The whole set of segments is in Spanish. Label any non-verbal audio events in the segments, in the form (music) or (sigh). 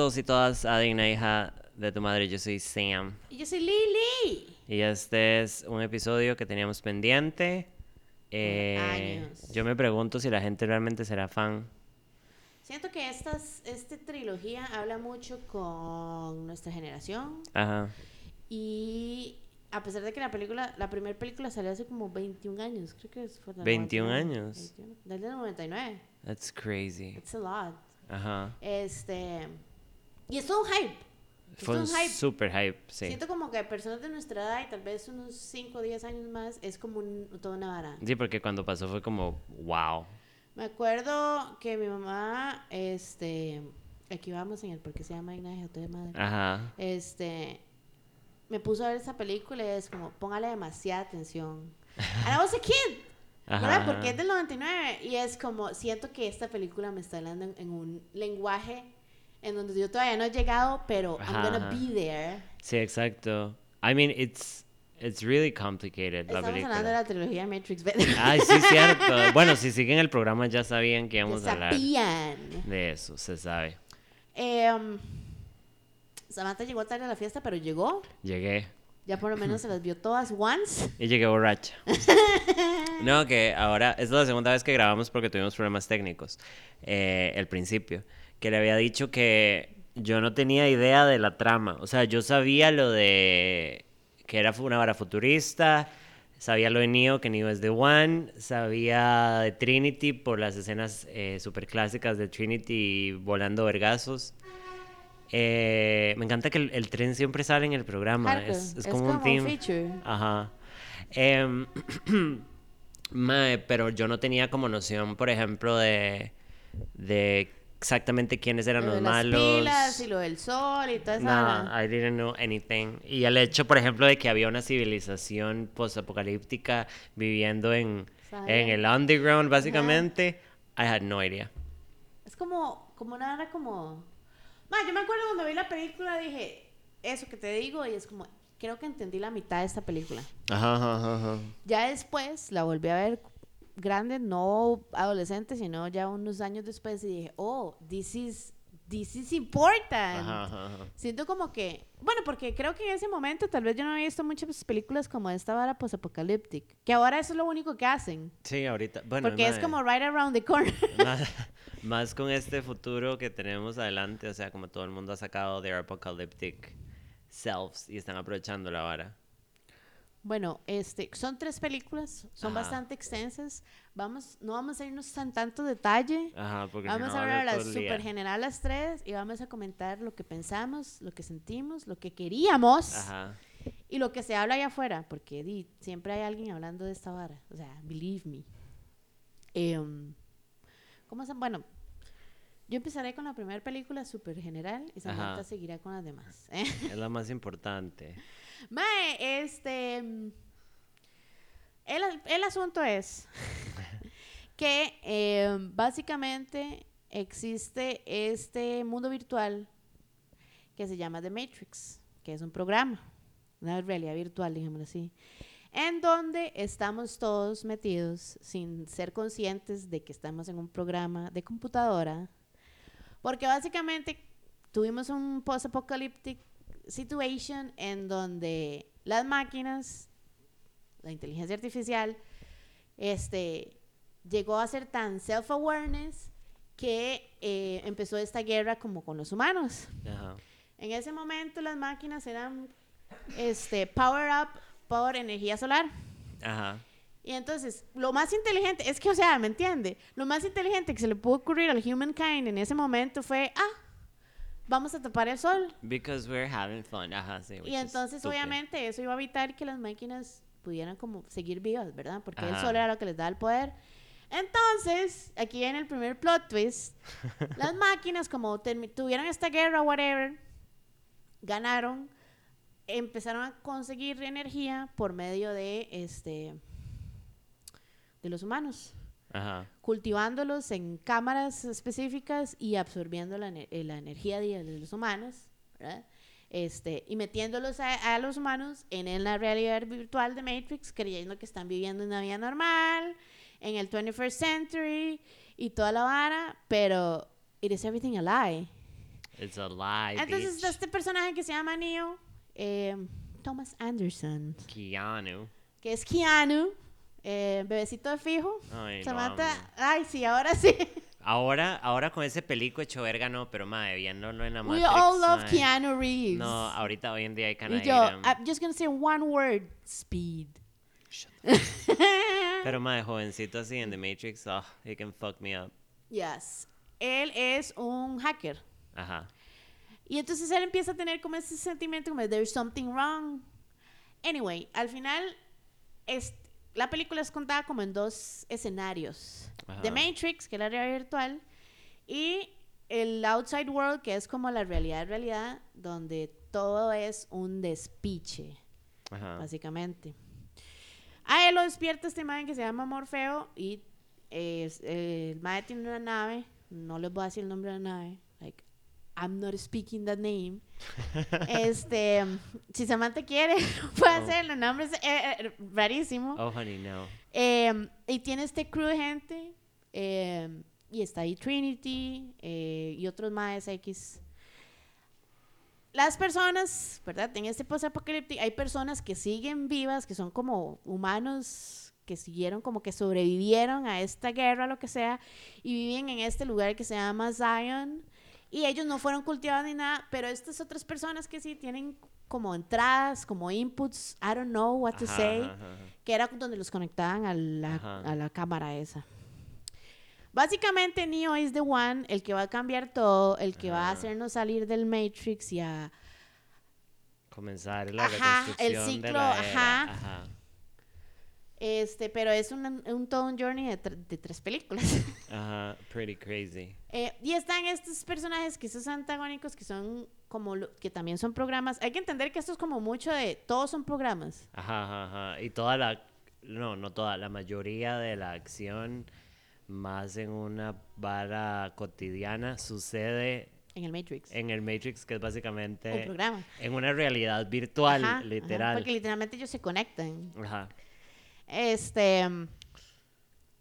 Todos y todas a Digna Hija de tu Madre. Yo soy Sam. Y yo soy Lily. Y este es un episodio que teníamos pendiente. Eh, años. Yo me pregunto si la gente realmente será fan. Siento que estas, esta trilogía habla mucho con nuestra generación. Ajá. Y a pesar de que la película, la primera película salió hace como 21 años, creo que fue del 21 99, años. 21, Desde el 99. That's crazy. It's a lot. Ajá. Este. Y es todo un hype. Es Fue todo un hype. super hype, sí. Siento como que personas de nuestra edad y tal vez unos 5 o 10 años más es como un- toda una vara. Sí, porque cuando pasó fue como, wow. Me acuerdo que mi mamá, este, aquí vamos en el porque se llama Ignacio de madre. Ajá. Este, me puso a ver esa película y es como, póngale demasiada atención. (laughs) And I was a kid, Ajá. ¿verdad? Porque es del 99 y es como, siento que esta película me está hablando en, en un lenguaje en donde yo todavía no he llegado, pero I'm Ajá, gonna ajá. be there. Sí, exacto. I mean, it's, it's really complicated la Estamos película. hablando de la trilogía Matrix. (laughs) Ay, sí, cierto. (laughs) Bueno, si siguen el programa ya sabían que íbamos a hablar sabían. de eso, se sabe. Eh, um, Samantha llegó tarde a la fiesta, pero llegó. Llegué Ya por lo menos se las vio todas once. y llegué borracha. (laughs) No, que ahora esta es la segunda vez que grabamos porque tuvimos problemas técnicos. Eh, el principio, que le había dicho que yo no tenía idea de la trama. O sea, yo sabía lo de que era una vara futurista, sabía lo de Neo, que Neo es de One, sabía de Trinity por las escenas eh, super clásicas de Trinity volando vergazos. Eh, me encanta que el, el tren siempre sale en el programa. Es, es como un feature. Ajá. Em, (clears throat) mae, pero yo no tenía como noción, por ejemplo, de, de exactamente quiénes eran Lo los de las malos. pilas y lo del sol y toda esa No. I didn't know anything. Y el hecho, por ejemplo, de que había una civilización postapocalíptica viviendo en, en el underground, básicamente, I had no idea. Es como, como vara como... Ma, yo me acuerdo cuando vi la película dije, eso que te digo, y es como, creo que entendí la mitad de esta película. Ajá, ajá, ajá. Ya después la volví a ver grande, no adolescente, sino ya unos años después y dije, oh, this is, this is important. Ajá, ajá, ajá. Siento como que, bueno, porque creo que en ese momento tal vez yo no había visto muchas películas como esta vara post-apocalyptic, que ahora eso es lo único que hacen, Sí, ahorita. Bueno, porque es como right around the corner. (laughs) más, más con este futuro que tenemos adelante, o sea, como todo el mundo ha sacado their apocalyptic selves y están aprovechando la vara. Bueno, este, son tres películas, son Ajá. bastante extensas, vamos, no vamos a irnos tan tanto detalle, Ajá, porque vamos no, a hablar las super general las tres y vamos a comentar lo que pensamos, lo que sentimos, lo que queríamos. Ajá. Y lo que se habla allá afuera, porque di, siempre hay alguien hablando de esta vara. O sea, believe me. Em, ¿Cómo se Bueno, yo empezaré con la primera película súper general y Samantha Ajá. seguirá con las demás. ¿eh? Es la más importante. Mae, este. El, el asunto es (laughs) que em, básicamente existe este mundo virtual que se llama The Matrix, que es un programa, una realidad virtual, digámoslo así, en donde estamos todos metidos sin ser conscientes de que estamos en un programa de computadora, porque básicamente tuvimos un post-apocalyptic situation en donde las máquinas, la inteligencia artificial, este, llegó a ser tan self-awareness que eh, empezó esta guerra como con los humanos. Ajá. En ese momento las máquinas eran este, power up por energía solar. Ajá. Y entonces, lo más inteligente, es que, o sea, ¿me entiende? Lo más inteligente que se le pudo ocurrir al humankind en ese momento fue, ah, vamos a tapar el sol. Because we're having fun. Ajá, sí. Y entonces, obviamente, eso iba a evitar que las máquinas pudieran como seguir vivas, ¿verdad? Porque el Ajá. sol era lo que les da el poder. Entonces, aquí viene el primer plot twist. (laughs) las máquinas, como tuvieron esta guerra, whatever, ganaron, empezaron a conseguir energía por medio de este de los humanos, Ajá. cultivándolos en cámaras específicas y absorbiendo la, eh, la energía de, los humanos, ¿verdad? Este, y metiéndolos a, a los humanos en, la realidad virtual de Matrix, creyendo que están viviendo una vida normal, en el 21st century y toda la vara, pero it is everything a lie. It's a lie, Entonces bitch. este personaje que se llama Neo, eh, Thomas Anderson, Keanu. que es Keanu, eh, bebecito de fijo. Ay, lo Samantha, amo. ay, sí, ahora sí. (laughs) Ahora, ahora con ese pelico hecho verga no, pero madre, viéndolo en la We Matrix, all love mae. Keanu Reeves. No, ahorita hoy en día hay y canales. yo, I'm just gonna say one word, speed. (laughs) Pero madre, jovencito así en The Matrix, oh, he can fuck me up. Yes. Él es un hacker. Ajá. Y entonces él empieza a tener como ese sentimiento como there's something wrong. Anyway, al final es, la película es contada como en dos escenarios. Ajá. The Matrix, que es la realidad virtual, y el outside world, que es como la realidad realidad, donde todo es un despiche, Ajá. básicamente. A él lo despierta esta imagen que se llama Morfeo y eh, el mae tiene una nave, no les voy a decir el nombre de la nave, I'm not speaking that name. (laughs) este, si Samantha quiere, (laughs) puede Oh. hacerlo, el nombre es eh, eh, rarísimo. Oh, honey, no. Eh, y tiene este crew de gente. eh, y está ahí Trinity eh, y otros más X. Las personas, ¿verdad? En este post-apocalíptico hay personas que siguen vivas, que son como humanos que siguieron, como que sobrevivieron a esta guerra, lo que sea, y viven en este lugar que se llama Zion. Y ellos no fueron cultivados ni nada, pero estas otras personas que sí tienen como entradas, como inputs, I don't know what to Ajá, say ajá, ajá. que era donde los conectaban a la, a la cámara esa. Básicamente Neo es the one, el que va a cambiar todo, el que va a hacernos salir del Matrix y a... Comenzar la Ajá, el reconstrucción de ciclo, la era. ajá. Ajá. Este, pero es un, un todo un journey de, de tres películas. (laughs) Ajá, pretty crazy. Eh, y están estos personajes que esos antagónicos que son como lo- que también son programas. Hay que entender que esto es como mucho de todos son programas. Ajá, ajá, ajá. Y toda la, no, no toda, la mayoría de la acción, más en una vara cotidiana, sucede En el Matrix. en el Matrix, que es un básicamente programa. en una realidad virtual, Ajá, ajá, literal. porque literalmente ellos se conectan. Ajá. Este.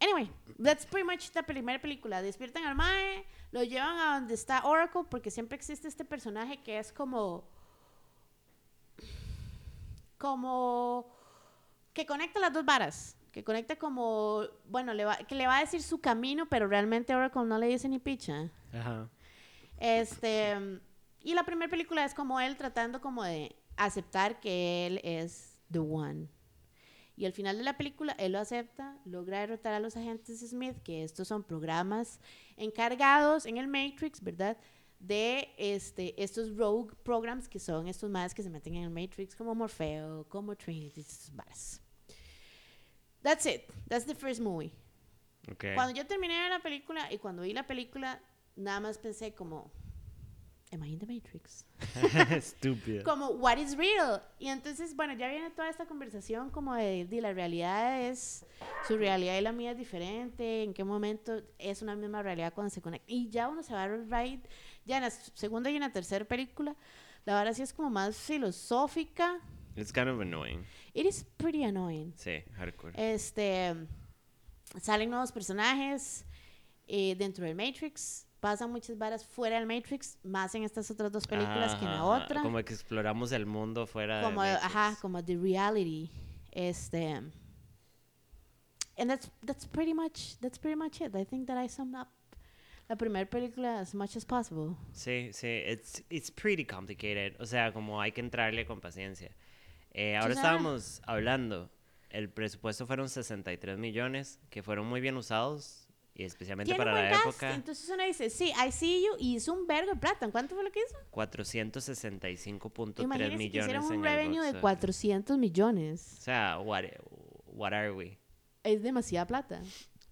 Anyway, that's pretty much la primera película. Despiertan al Mae, lo llevan a donde está Oracle, porque siempre existe este personaje que es como. Como. Que conecta las dos varas. Que conecta como. Bueno, le va, que le va a decir su camino, pero realmente Oracle no le dice ni picha. Ajá. Este, y la primera película es como él tratando como de aceptar que él es the one. Y al final de la película él lo acepta, logra derrotar a los agentes Smith, que estos son programas encargados en el Matrix, ¿verdad? De este, estos rogue programs que son estos más que se meten en el Matrix, como Morfeo, como Trinity, estos varas. That's it. That's the first movie. Ok. Cuando yo terminé de ver la película y cuando vi la película, nada más pensé como, ¿Am I in the Matrix? (laughs) Estúpido. Como, ¿what is real? Y entonces, bueno, ya viene toda esta conversación como de, de la realidad es, su realidad y la mía es diferente, en qué momento es una misma realidad cuando se conecta. Y ya uno se va a right, ya en la segunda y en la tercera película, la verdad sí es como más filosófica. It's kind of annoying. It is pretty annoying. Sí, hardcore. Este, salen nuevos personajes eh, dentro del Matrix. Pasan muchas varas fuera del Matrix, más en estas otras dos películas que en la Ajá, ajá. otra. Como que exploramos el mundo fuera Como, de Matrix. ajá, como the reality. Este, and that's that's pretty much that's pretty much it. I think that I summed up la primera película as much as possible. Sí, sí, it's, it's pretty complicated. O sea, como hay que entrarle con paciencia. Eh, ahora estábamos hablando, el presupuesto fueron 63 millones, que fueron muy bien usados, y especialmente para la cast, época, entonces uno dice, sí, I see you, y hizo un vergo de plata. ¿Cuánto fue lo que hizo? 465.3 Imagínense que millones hicieron un en revenue de office. 400 millones. O sea, what, what are we? Es demasiada plata.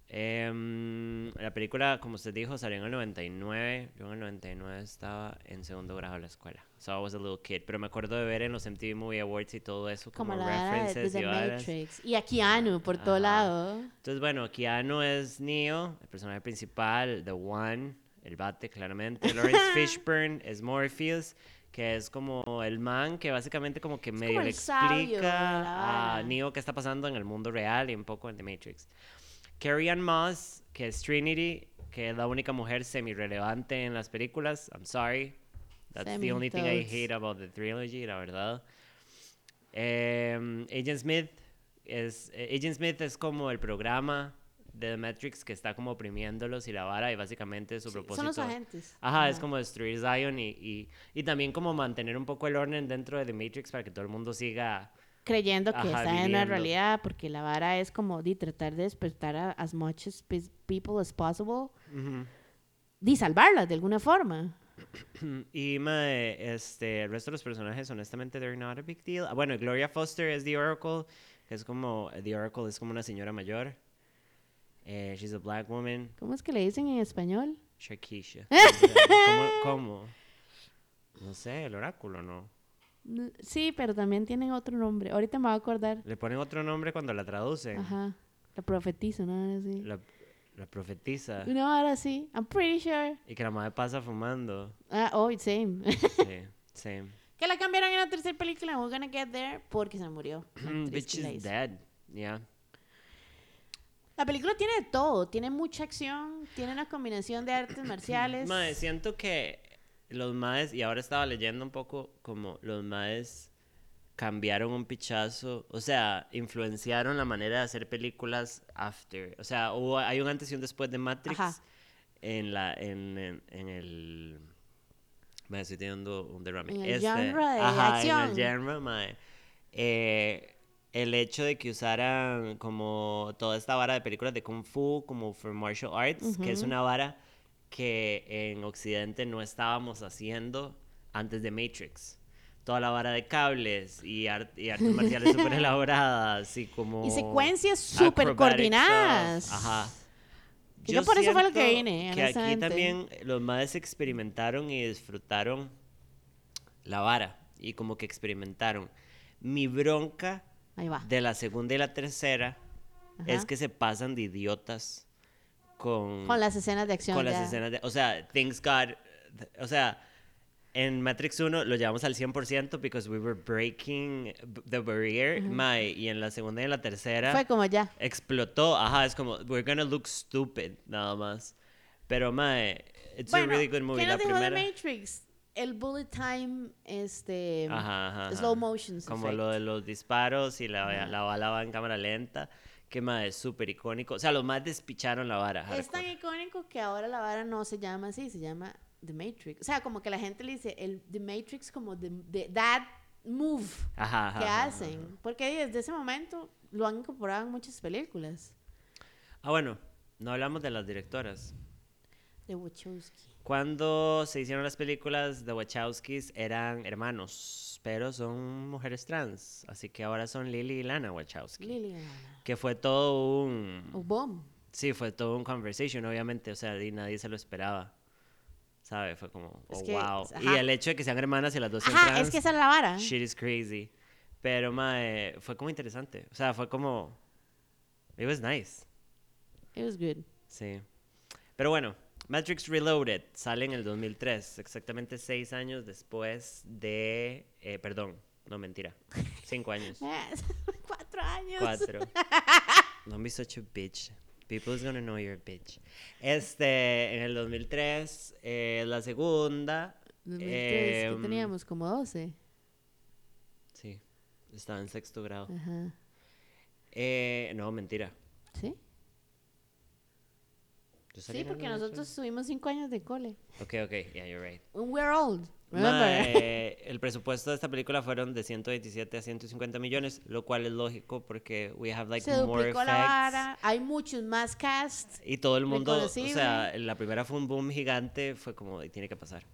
Em, la película, como usted dijo, salió en el 99. Yo en el 99 estaba en segundo grado de la escuela. So I was a little kid. Pero me acuerdo de ver en los MTV Movie Awards y todo eso como, Como, la vara de, de references y. Matrix. Y a Keanu por todo lado. Entonces, bueno, Keanu es Neo, el personaje principal, The One, el bate, claramente. (laughs) Lawrence Fishburne es Morpheus, que es como el man que básicamente como que medio como le explica a. Neo qué está pasando en el mundo real y un poco en The Matrix. Carrie Ann Moss, que es Trinity, que es la única mujer semi-relevante en las películas. I'm sorry. That's Semi the only thing I hate about the trilogy, la verdad. Em, Agent Smith es Agent Smith es como el programa de The Matrix que está como oprimiéndolos y la vara y básicamente su Sí, propósito Son los agentes. Ajá, es como destruir Zion y, y, y también como mantener un poco el orden dentro de The Matrix para que todo el mundo siga creyendo que Ajá, está en la viviendo. realidad, porque la vara es como de tratar de despertar a as much as pe- people as possible, Ujú. de salvarlas de alguna forma. (clears throat) Y mae, este, el resto de los personajes, honestamente, they're not a big deal. Bueno, Gloria Foster es The Oracle, que es como, The Oracle es como una señora mayor. Eh, she's a black woman, ¿Cómo es que le dicen en español? Shakisha. (laughs) ¿Cómo, ¿Cómo? No sé, el oráculo, ¿no? Sí, pero también tienen otro nombre. Ahorita me voy a acordar. Le ponen otro nombre cuando la traducen. Ajá. La profetiza, ¿no? La, la profetiza. Una hora sí. I'm pretty sure. Y que la madre pasa fumando. Ah, oh, same. Sí, (laughs) same. que la cambiaron en la tercera película, We're Gonna Get There, porque se murió. (clears throat) Bitch is dead. Yeah. La película tiene de todo. Tiene mucha acción, tiene una combinación de artes (clears throat) marciales. Mae, siento que los maes, y ahora estaba leyendo un poco como los maes cambiaron un pichazo, o sea, influenciaron la manera de hacer películas after. O sea, hubo, hay un antes y un después de Matrix Ajá. en la en, en, en el me estoy teniendo un derrame. En el Este, genre de ajá, en el genre, mae. Eh, el hecho de que usaran como toda esta vara de películas de Kung Fu, como for martial arts, que es una vara que en Occidente no estábamos haciendo antes de Matrix. Toda la vara de cables y, ar- y artes marciales súper (laughs) elaboradas y como... Y secuencias súper coordinadas. stuff. Ajá. Yo por eso fue lo que vine, Que aquí también los madres experimentaron y disfrutaron la vara y como que experimentaron. Mi bronca de la segunda y la tercera es que se pasan de idiotas con, Con las escenas de acción. con las escenas de... O sea, things got... O sea, en Matrix 1 lo llevamos al 100% because we were breaking the barrier, mae, y en la segunda y en la tercera Fue como ya. explotó. Ajá, es como, we're gonna look stupid, nada más. Pero, mae, it's a really good movie. ¿qué La dejó de primera... Matrix? El bullet time, este... Ajá, ajá, ajá. Slow motion. Como lo de los disparos y la, la bala va en cámara lenta. Que, mae, es súper icónico. O sea, los más despicharon la vara. Es tan hardcore. icónico que ahora la vara no se llama así, se llama The Matrix. O sea, como que la gente le dice el The Matrix como de, de that move Ajá, ajá, que ajá, hacen. Porque desde ese momento lo han incorporado en muchas películas Ah, bueno, no hablamos de las directoras. de Wachowski. Cuando se hicieron las películas de Wachowskis eran hermanos, pero son mujeres trans. Así que ahora son Lily y Lana Wachowski. Liliana. Que fue todo un... O Boom. Sí, fue todo un conversation, obviamente. O sea, y nadie se lo esperaba. ¿Sabe? Fue como, Es oh, que, wow. Y ajá. el hecho de que sean hermanas y las dos sean Ajá, trans, es que esa es la vara. shit is crazy. Pero, mae, fue como interesante. O sea, fue como... It was nice. It was good. Sí. Pero bueno, Matrix Reloaded sale en el 2003, exactamente seis años después de... eh, perdón, no, mentira. Cinco años. (laughs) Cuatro años. Cuatro. Don't be such a bitch. People's gonna know you're a bitch. Este, en el 2003, eh, la segunda. 2003, que em, teníamos como 12. Sí, estaba en sexto grado. Ajá. Eh, no, mentira. ¿Sí? Sí, porque 2003. nosotros tuvimos cinco años de cole. Ok, ok, yeah, you're right. We're old. Mae, el presupuesto de esta película fueron de 127 a 150 millones, lo cual es lógico porque we have like Se more effects. la vara. Hay muchos más cast. Y todo el mundo, o sea, la primera fue un boom gigante, fue como, tiene que pasar.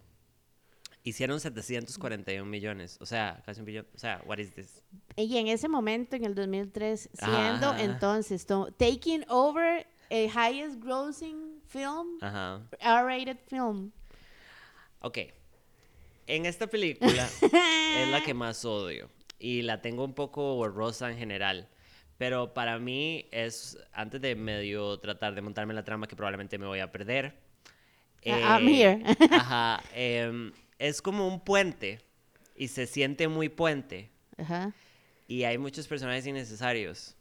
Hicieron 741 millones, o sea, casi un billón, o sea, what is this? Y en ese momento, en el 2003, Ajá, siendo ajá. entonces to- taking over el highest grossing film, Ajá. R-rated film. Ok. En esta película (laughs) es la que más odio y la tengo un poco borrosa en general. Pero para mí es, antes de medio tratar de montarme la trama que probablemente me voy a perder. Ah, I'm eh, here. (laughs) ajá. em, es como un puente y se siente muy puente Ajá. y hay muchos personajes innecesarios.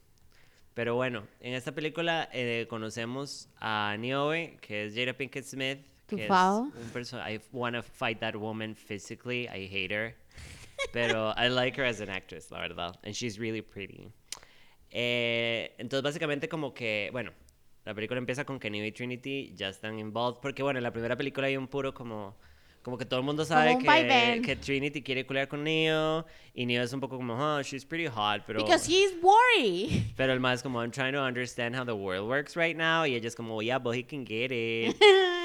Pero bueno, en esta película eh, conocemos a Niobe, que es Jada Pinkett Smith, Tu perso- I want to fight that woman physically. I hate her. Pero I like her as an actress, la verdad. And she's really pretty. Eh, entonces, básicamente, como que, bueno, la película empieza con que Neo y Trinity ya están involved. Porque, bueno, en la primera película hay un puro como. Como que todo el mundo sabe que, que Trinity quiere culiar con Neo. Y Neo es un poco como, oh, she's pretty hot. Pero, Because he's worried. pero el más como, I'm trying to understand how the world works right now. Y ella es como, yeah, but he can get it. (laughs)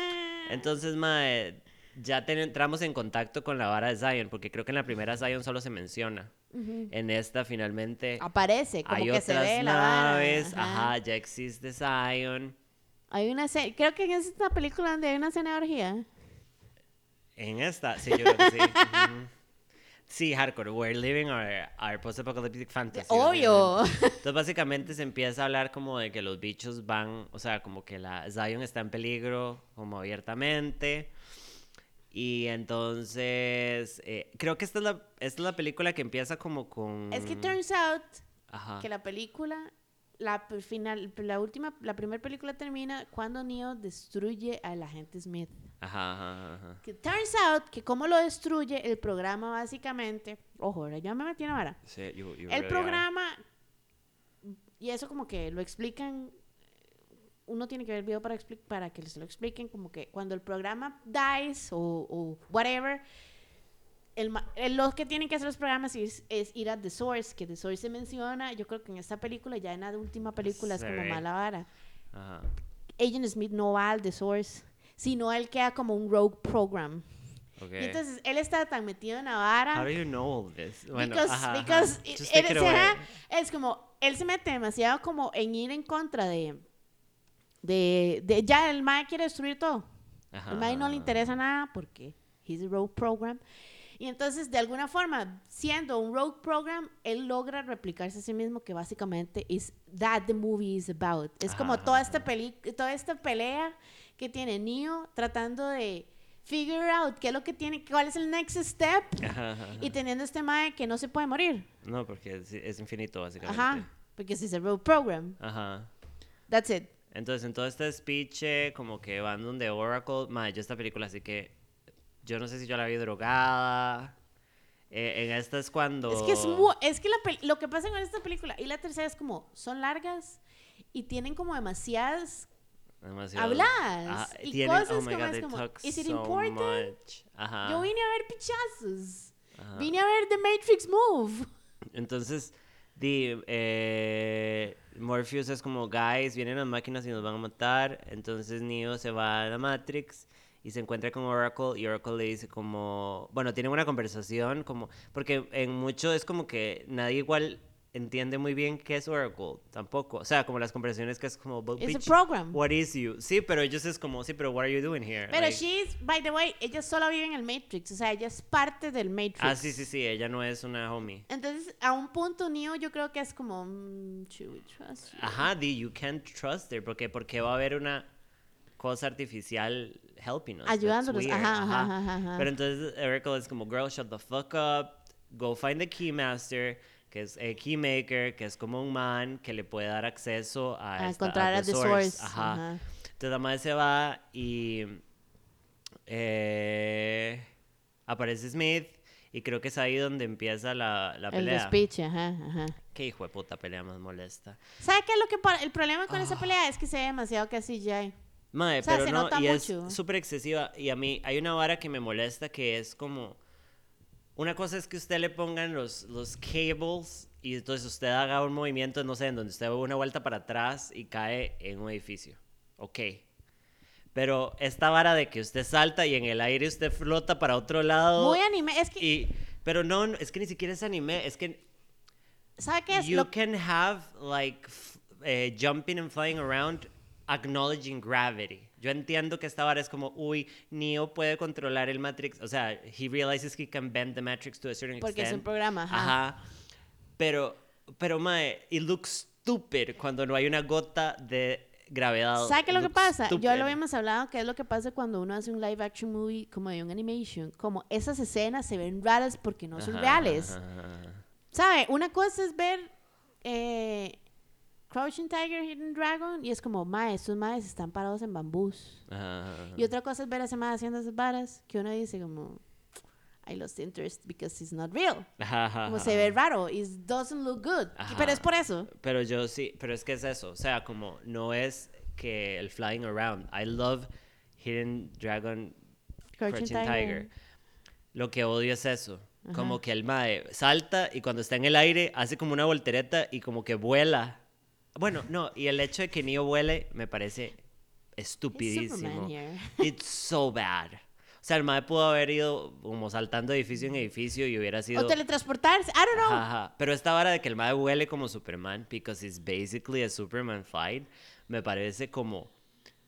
Entonces, mae, ya ten- entramos en contacto con la vara de Zion, porque creo que en la primera Zion solo se menciona. En esta, finalmente, Aparece, como hay que otras se ve la vara, naves. ajá. Ajá. ya existe Zion. Hay una creo que en esta película donde hay una escena de orgía. En esta, sí, yo creo que sí. (laughs) Ujú. Sí, hardcore. We're living our, our post-apocalyptic fantasy. Obvio. Entonces, básicamente se empieza a hablar como de que los bichos van, o sea, como que la Zion está en peligro, como abiertamente. Y entonces, eh, creo que esta es, la, esta es la película que empieza como con... Es que turns out Ajá. que la película, la final, la última, la primera película termina cuando Neo destruye al agente Smith. Ajá, ajá, ajá. Que turns out que como lo destruye el programa básicamente, ojo, ahora ya me metí en la vara. Sí, you- you El really are. programa, y eso como que lo explican, uno tiene que ver el video para, para que se lo expliquen, como que cuando el programa dies o, o whatever, el, el- lo que tienen que hacer los programas es, es ir a The Source, que The Source se menciona, yo creo que en esta película, ya en la última película es Se como ve. mala vara. Ajá. Agent Smith no va al The Source, sino él queda como un rogue program. Ok. Y entonces él está tan metido en la vara. How do you know all this? Bueno, because, ajá, ajá. because it- it es como, él se mete demasiado como en ir en contra de, de, de ya el Mae quiere destruir todo. Ajá, El Mae no le interesa nada porque he's a rogue program. Y entonces, de alguna forma, siendo un rogue program, él logra replicarse a sí mismo, que básicamente es that the movie is about. Es como toda esta, peli toda esta pelea que tiene Neo tratando de figure out qué es lo que tiene, cuál es el next step. Ajá, ajá, Y teniendo este Mae que no se puede morir. No, porque es, es infinito, básicamente. Ajá. Porque es a rogue program. Ajá. That's it. Entonces, en todo este speech, eh, como que van donde Oracle. Madre, yo esta película, así que. Yo no sé si yo la vi drogada. Eh, en esta es cuando. Es que es mu- es que la lo que pasa con esta película y la tercera es como son largas y tienen como demasiadas Demasiado- hablas Ajá, y tienen- cosas oh my como God, es como is it so important? Ajá. Yo vine a ver pichazos. ajá. Vine a ver The Matrix Move. Entonces, di, eh, Morpheus es como, guys, vienen las máquinas y nos van a matar. Entonces Neo se va a la Matrix y se encuentra con Oracle y Oracle le dice como, bueno, tienen una conversación como, porque en mucho es como que nadie igual entiende muy bien qué es Oracle, tampoco. O sea, como las conversaciones que es como, "But It's a program. what is you? Sí, pero ellos es como, sí, pero what are you doing here? Pero Like- she's, by the way, ella solo vive en el Matrix, o sea, ella es parte del Matrix. Ah, sí, sí, sí, ella no es una homie. Entonces, a un punto Neo yo creo que es como, mm, should we trust you? Ajá, di, you can't trust her, porque porque va a haber una cosa artificial helping us. Ayudándonos, ajá, ajá, ajá, ajá. Pero entonces Erica es como, girl, shut the fuck up, go find the keymaster, que es el keymaker, que es como un man que le puede dar acceso a, a esta- encontrar a The Source. Ajá. Ajá. Entonces la madre se va y eh, aparece Smith y creo que es ahí donde empieza la, la El pelea. speech, ajá, ajá. Qué hijo de puta pelea más molesta. ¿Sabe qué es lo que el problema con Ah. esa pelea es que se ve demasiado casi ya. Mae, O sea, pero se no, nota y mucho. es súper excesiva. Y a mí hay una vara que me molesta que es como... Una cosa es que usted le pongan los, los cables y entonces usted haga un movimiento, no sé, en donde usted da una vuelta para atrás y cae en un edificio. Ok. Pero esta vara de que usted salta y en el aire usted flota para otro lado. Muy anime, es que y, pero no, es que ni siquiera es anime, es que ¿sabe qué es you lo can have like eh, jumping and flying around acknowledging gravity. Yo entiendo que esta vara es como, uy, Neo puede controlar el Matrix, o sea, he realizes he can bend the Matrix to a certain Porque es un extent. programa, ajá. Ajá. Pero, pero, mae, it looks stupid cuando no hay una gota de gravedad. ¿Sabe qué es lo que pasa? Stupid. lo habíamos hablado, que es lo que pasa cuando uno hace un live action movie como de un animation. Como esas escenas se ven raras porque no son Ajá, reales. ajá, ajá. ¿Sabe? Una cosa es ver eh, Crouching Tiger, Hidden Dragon, y es como, mae, estos maes están parados en bambús. Ajá, ajá, ajá. Y otra cosa es ver a ese mae haciendo esas varas, que uno dice como, I lost interest because it's not real. Ajá, Como se ve raro, it doesn't look good. Pero es por eso. Pero yo sí, pero es que es eso, o sea, como no es que el flying around. I love Hidden Dragon Crouching, Crouching Tiger. Tiger. Lo que odio es eso. Como que el mae salta y cuando está en el aire hace como una voltereta y como que vuela. Bueno, no, y el hecho de que Neo vuele me parece estupidísimo. It's so bad. O sea, el mae pudo haber ido como saltando edificio en edificio y hubiera sido... O teletransportarse, I don't know. Ajá, ajá. Pero esta vara de que el mae vuele como Superman, because it's basically a Superman fight, me parece como...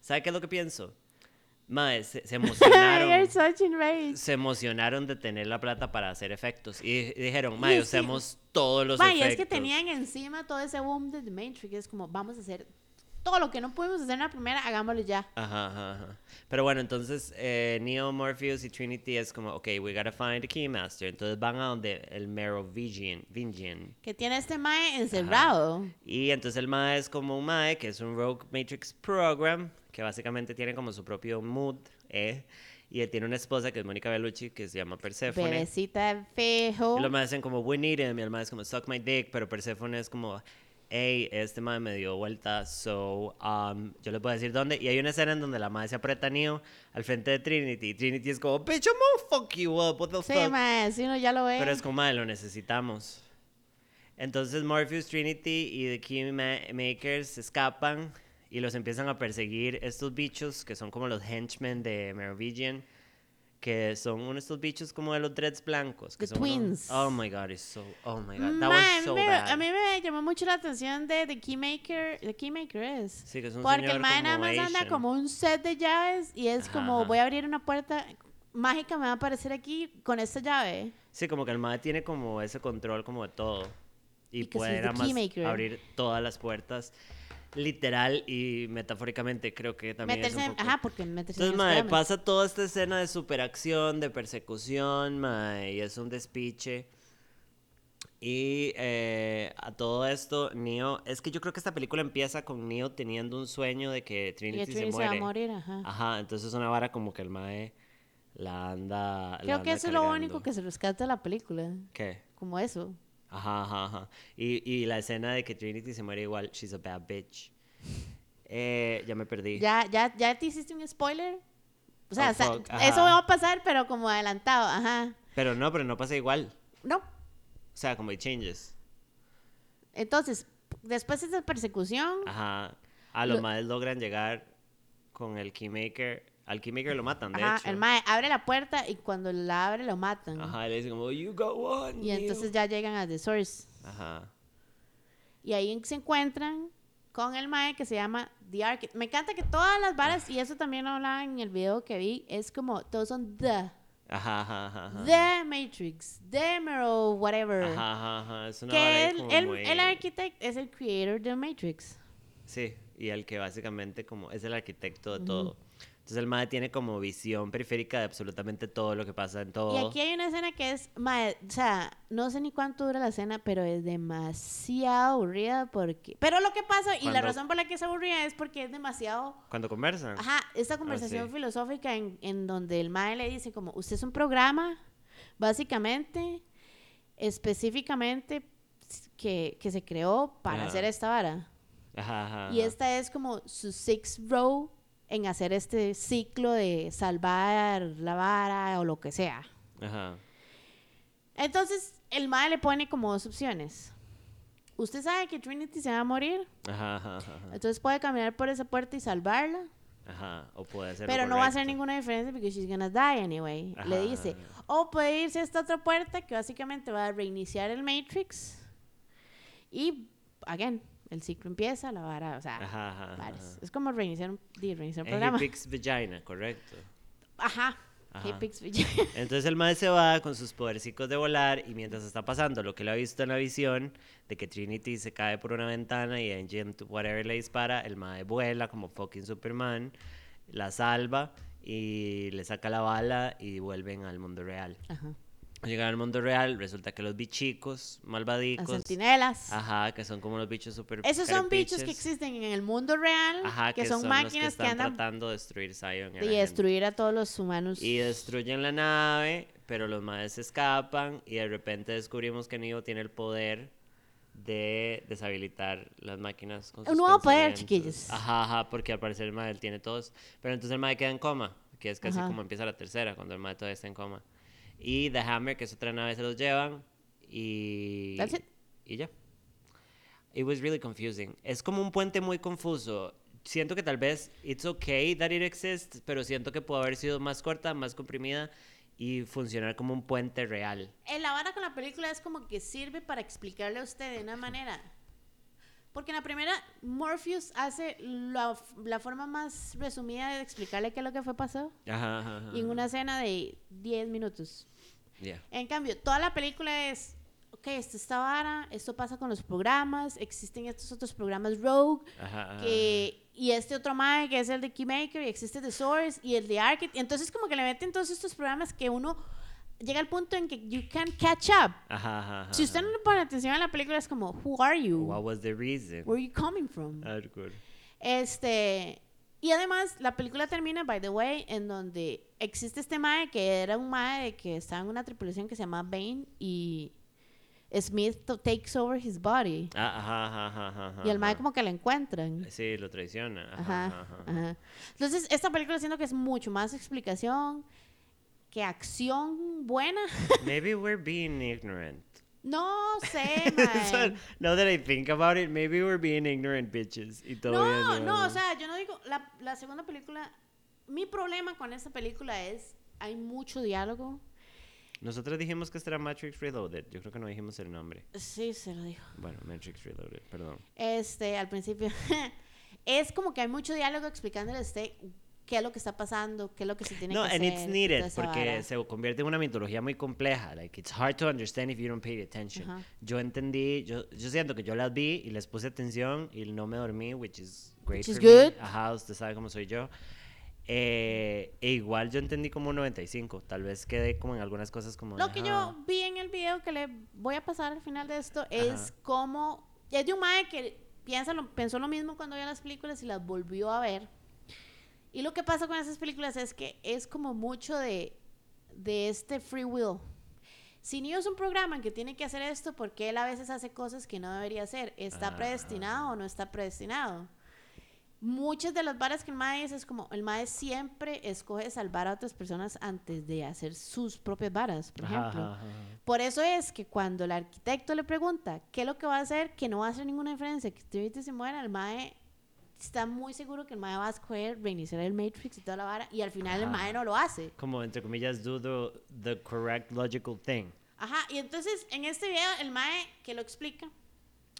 ¿Sabe qué es lo que pienso? Mae, se, se (laughs) emocionaron. Se emocionaron de tener la plata para hacer efectos. Y di- dijeron, mae, sí. usemos todos los efectos. es que tenían encima todo ese boom de The Matrix. Es como, vamos a hacer todo lo que no pudimos hacer en la primera, hagámoslo ya. Ajá, ajá, ajá. Pero bueno, entonces eh, Neo, Morpheus y Trinity es como, ok, we gotta find the Keymaster. Entonces van a donde el Merovingian. Vingian. Que tiene este mae encerrado. Y entonces el MAE es como un MAE, que es un Rogue Matrix Program, que básicamente tiene como su propio mood, ¿eh? Y él tiene una esposa que es Mónica Bellucci, que se llama Persephone. Bebecita fejo. Y los MAE dicen como, we need him, y el MAE es como, suck my dick, pero Persephone es como, hey, este MAE me dio vuelta, so, um, yo voy a decir dónde. Y hay una escena en donde la MAE se aprieta a Neo al frente de Trinity, Trinity es como, bitch, I'm gonna fuck you up, what the Sí, fuck. mae, si uno ya lo ve. Pero es como, madre, lo necesitamos. Entonces Morpheus, Trinity y The Keymakers se escapan y los empiezan a perseguir estos bichos que son como los henchmen de Merovingian, que son unos estos bichos como de los dreads blancos. Que The son unos- twins. oh my god, it's so, oh my god, that was so me- bad. a mí me llamó mucho la atención de The Keymaker. The Keymaker es. Sí, que es un Porque señor el como nada más anda como un set de llaves y es Ajá, como ajá. voy a abrir una puerta mágica, me va a aparecer aquí con esta llave. Sí, como que el MAE tiene como ese control como de todo. Y Because puede nada más abrir todas las puertas, literal y metafóricamente, creo que también meterse, es en- un poco... ajá, porque meterse Entonces, en mae, escaramas. pasa toda esta escena de superacción, de persecución, mae, y es un despiche. Y eh, a todo esto, Neo, es que yo creo que esta película empieza con Neo teniendo un sueño de que Trinity se Trinity se va muere. a morir, ajá. Ajá, entonces es una vara como que el mae la anda. la Creo que eso es lo único que se rescata de la película. ¿Qué? Como eso. Ajá, ajá, ajá. Y, y la escena de que Trinity se muere igual, she's a bad bitch. Eh, ya me perdí. ¿Ya, ya, ¿Ya te hiciste un spoiler? O sea, Oh, eso va a pasar, pero como adelantado, ajá. Pero no, pero no pasa igual. No. O sea, como it changes. Entonces, después de esa persecución, Ajá. A los Lo- maes logran llegar con el Keymaker. Al Keymaker lo matan, de ajá, hecho. el mae abre la puerta y cuando la abre lo matan. Ajá, le dicen como, you go on. Y entonces Neo". ya llegan a The Source. Ajá. Y ahí se encuentran con el mae que se llama The Architect. Me encanta que todas las varas, y eso también lo hablaba en el video que vi, es como, todos son The. Ajá, ajá, ajá. The Matrix, The Mero, whatever. Ajá, ajá, ajá. Es una Que el, el, muy- el architect es el creator de Matrix. Sí, y el que básicamente como es el arquitecto de todo. Entonces el mae tiene como visión periférica de absolutamente todo lo que pasa en todo. Y aquí hay una escena que es, mae, o sea, no sé ni cuánto dura la escena, pero es demasiado aburrida porque... Pero lo que pasa, y la razón por la que es aburrida es porque es demasiado... Cuando conversan. Ajá, esta conversación Ah, sí. filosófica en, en donde el mae le dice como, usted es un programa, básicamente, específicamente, que, que se creó para Ajá. hacer esta vara. Ajá, ajá. Y esta es como su sixth row en hacer este ciclo de salvar la vara o lo que sea. Ajá. Entonces, el mae le pone como dos opciones. Usted sabe que Trinity se va a morir, Ajá, ajá, ajá, ajá. entonces puede caminar por esa puerta y salvarla, Ajá, o puede ser. pero no va a hacer ninguna diferencia porque she's gonna die anyway. Le Ajá. dice. O puede irse a esta otra puerta que básicamente va a reiniciar el Matrix. Y, again, el ciclo empieza, la vara, o sea, Ajá, ajá, varas. ajá. es como reiniciar, un- reiniciar un programa. He vagina, correcto. Ajá. Ajá. He vagina. (laughs) Entonces el mae se va con sus podercicos de volar y mientras está pasando lo que él ha visto en la visión de que Trinity se cae por una ventana y Engine whatever le dispara, el mae vuela como fucking Superman, la salva y le saca la bala y vuelven al mundo real. Ajá. Llegar al mundo real, resulta que los bichicos, Las malvadicos, sentinelas. ajá, que son como los bichos super Esos son bichos que existen en el mundo real, Ajá, que, son, los máquinas que, están andan tratando de destruir Zion. y destruir a todos los humanos. Y destruyen la nave, pero los madres se escapan y de repente descubrimos que Neo tiene el poder de deshabilitar las máquinas con Un sus nuevo poder, chiquillos. Ajá, ajá, porque al parecer el madre tiene todos. Pero entonces el madre queda en coma, que es casi Ajá. como empieza la tercera, cuando el madre todavía está en coma. Y The Hammer, que es otra nave, se los llevan y... That's it. Y ya. It was really confusing. Es como un puente muy confuso. Siento que tal vez it's okay that it exists, pero siento que pudo haber sido más corta, más comprimida y funcionar como un puente real. En la vara con la película es como que sirve para explicarle a usted de una manera. Porque en la primera, Morpheus hace la, la forma más resumida de explicarle qué es lo que fue pasado. Ajá, ajá, ajá. Y en una escena de 10 minutos. Yeah. En cambio, toda la película es, ok, esto está vara, esto pasa con los programas, existen estos otros programas Rogue, que, y este otro mae que es el de Keymaker, y existe The Source, y el de Arcade. Entonces como que le meten todos estos programas que uno llega al punto en que you can catch up. ajá, ajá, ajá, Si usted no le pone atención a la película es como, who are you? What was the reason? Where are you coming from? Ah. Este, y además la película termina, by the way, en donde existe este mae que era un mae que estaba en una tripulación que se llama Bane y Smith takes over his body. Ah, ajá, ajá, ajá, ajá. Y el mae como que lo encuentran. Sí, lo traiciona. Ajá, ajá. ajá. Entonces, esta película siento que es mucho más explicación que acción buena. (laughs) Maybe we're being ignorant. No sé, (laughs) mae. now that I think about it, maybe we're being ignorant bitches. Y todavía No, no, o sea, yo no digo, la, la segunda película, mi problema con esta película es, hay mucho diálogo. Nosotros dijimos que esta era Matrix Reloaded. Yo creo que no dijimos el nombre. Sí, se lo digo. Bueno, Matrix Reloaded, perdón. Este, al principio, (laughs) es como que hay mucho diálogo explicándole a usted qué es lo que está pasando, qué es lo que se tiene No, que and hacer. it's toda needed esa porque vara. se convierte en una mitología muy compleja. Like, it's hard to understand if you don't pay attention. Ajá. Yo entendí, yo, yo siento que yo las vi y les puse atención y no me dormí, which is great Which is for me. good. Ajá, usted sabe cómo soy yo. Eh, e igual yo entendí como un 95. Tal vez quedé como en algunas cosas como... Lo que yo vi en el video que le voy a pasar al final de esto es como es de un mae que piensa lo, pensó lo mismo cuando vio las películas y las volvió a ver. Y lo que pasa con esas películas es que es como mucho de, de este free will. Si Neo es un programa en que tiene que hacer esto, porque él a veces hace cosas que no debería hacer? ¿Está Ah. predestinado o no está predestinado? Muchas de las varas que el MAE es, es como, el MAE siempre escoge salvar a otras personas antes de hacer sus propias varas, por ejemplo. ajá, ajá. Por eso es que cuando el arquitecto le pregunta qué es lo que va a hacer, que no va a hacer ninguna diferencia, que Trinity se muera, el MAE está muy seguro que el MAE va a escoger reiniciar el Matrix y toda la vara, y al final el Ajá. MAE no lo hace. Como, entre comillas, do the, the correct logical thing. Ajá, y entonces en este video el MAE que lo explica,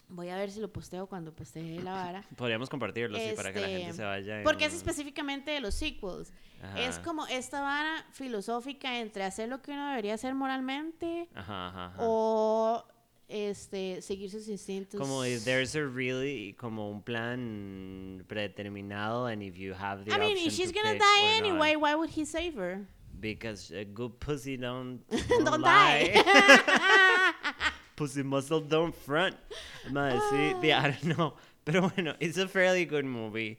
voy a ver si lo posteo cuando postee la (laughs) vara. Podríamos compartirlo, sí, para que la gente Este, se vaya. en Porque es específicamente de los sequels. Es Ajá. como esta vara filosófica entre hacer lo que uno debería hacer moralmente ajá. o este seguir sus instintos. Como if there's a really, como un plan predeterminado and if you have the I mean, if she's to gonna die or not. anyway, why would he save her? Because a good pussy don't, (laughs) Don't don't die. (laughs) pussy muscle don't front. Madre, sí, Ah. the- I don't know. Pero bueno, it's a fairly good movie.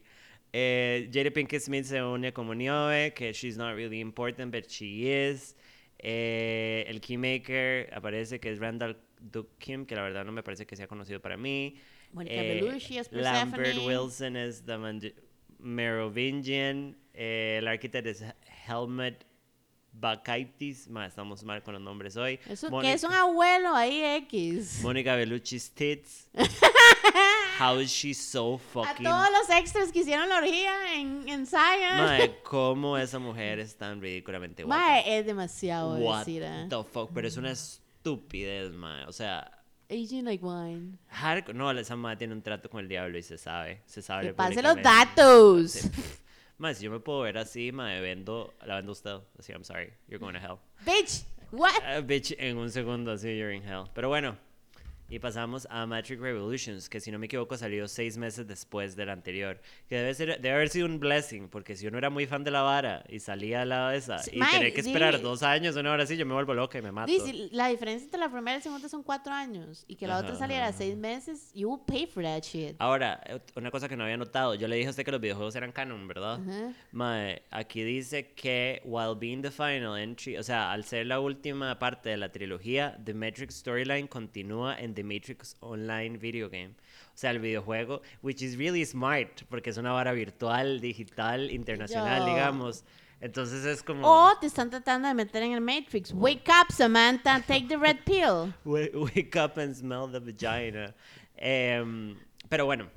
Eh, Jada Pinkett Smith se une como Niobe, que she's not really important, but she is. Eh, el Keymaker aparece que es Randall Duke Kim, que la verdad no me parece que sea conocido para mí. Monica Eh, Bellucci es Lambert. Wilson es the Mand- Merovingian. Eh, el arquitecto es Helmut Bakaitis. Ma, estamos mal con los nombres hoy. Eso, que es un abuelo ahí X. Mónica Bellucci's tits. (laughs) How is she so A fucking... todos los extras que hicieron la orgía en, en Zion. Mae, (laughs) ¿cómo esa mujer es tan ridículamente guapa? Mae, es demasiado What decir. the fuck? Pero es una estupidez, mae. O sea, Aging like wine. hardcore- No, esa madre tiene un trato con el diablo y se sabe. Se sabe. Que pase los datos. Sí. Mae, si yo me puedo ver así, mae, vendo, la vendo a usted. Así, I'm sorry, you're going to hell. Bitch, what? Ah, bitch, en un segundo así, you're in hell. Pero bueno, y pasamos a Matrix Revolutions, que si no me equivoco salió seis meses después del anterior. Que debe, ser, debe haber sido un blessing, porque si uno era muy fan de la vara y salía al lado de esa Sí, y mae, tener que esperar sí. dos años, una hora así, yo me vuelvo loca y me mato. Dice, la diferencia entre la primera y la segunda son cuatro años y que la Ajá, otra saliera ajá, seis meses, you will pay for that shit. Ahora, una cosa que no había notado, yo le dije a usted que los videojuegos eran canon, ¿verdad? Ajá. Mae, aquí dice que while being the final entry, o sea, al ser la última parte de la trilogía, The Matrix storyline continúa en The Matrix Online Video Game. O sea, el videojuego, which is really smart, porque es una vara virtual, digital, internacional, Yo. digamos. Entonces es como... O te están tratando de meter en el Matrix. Wake up, Samantha, take the red pill. (laughs) Wake, up and smell the vagina. Em, pero bueno,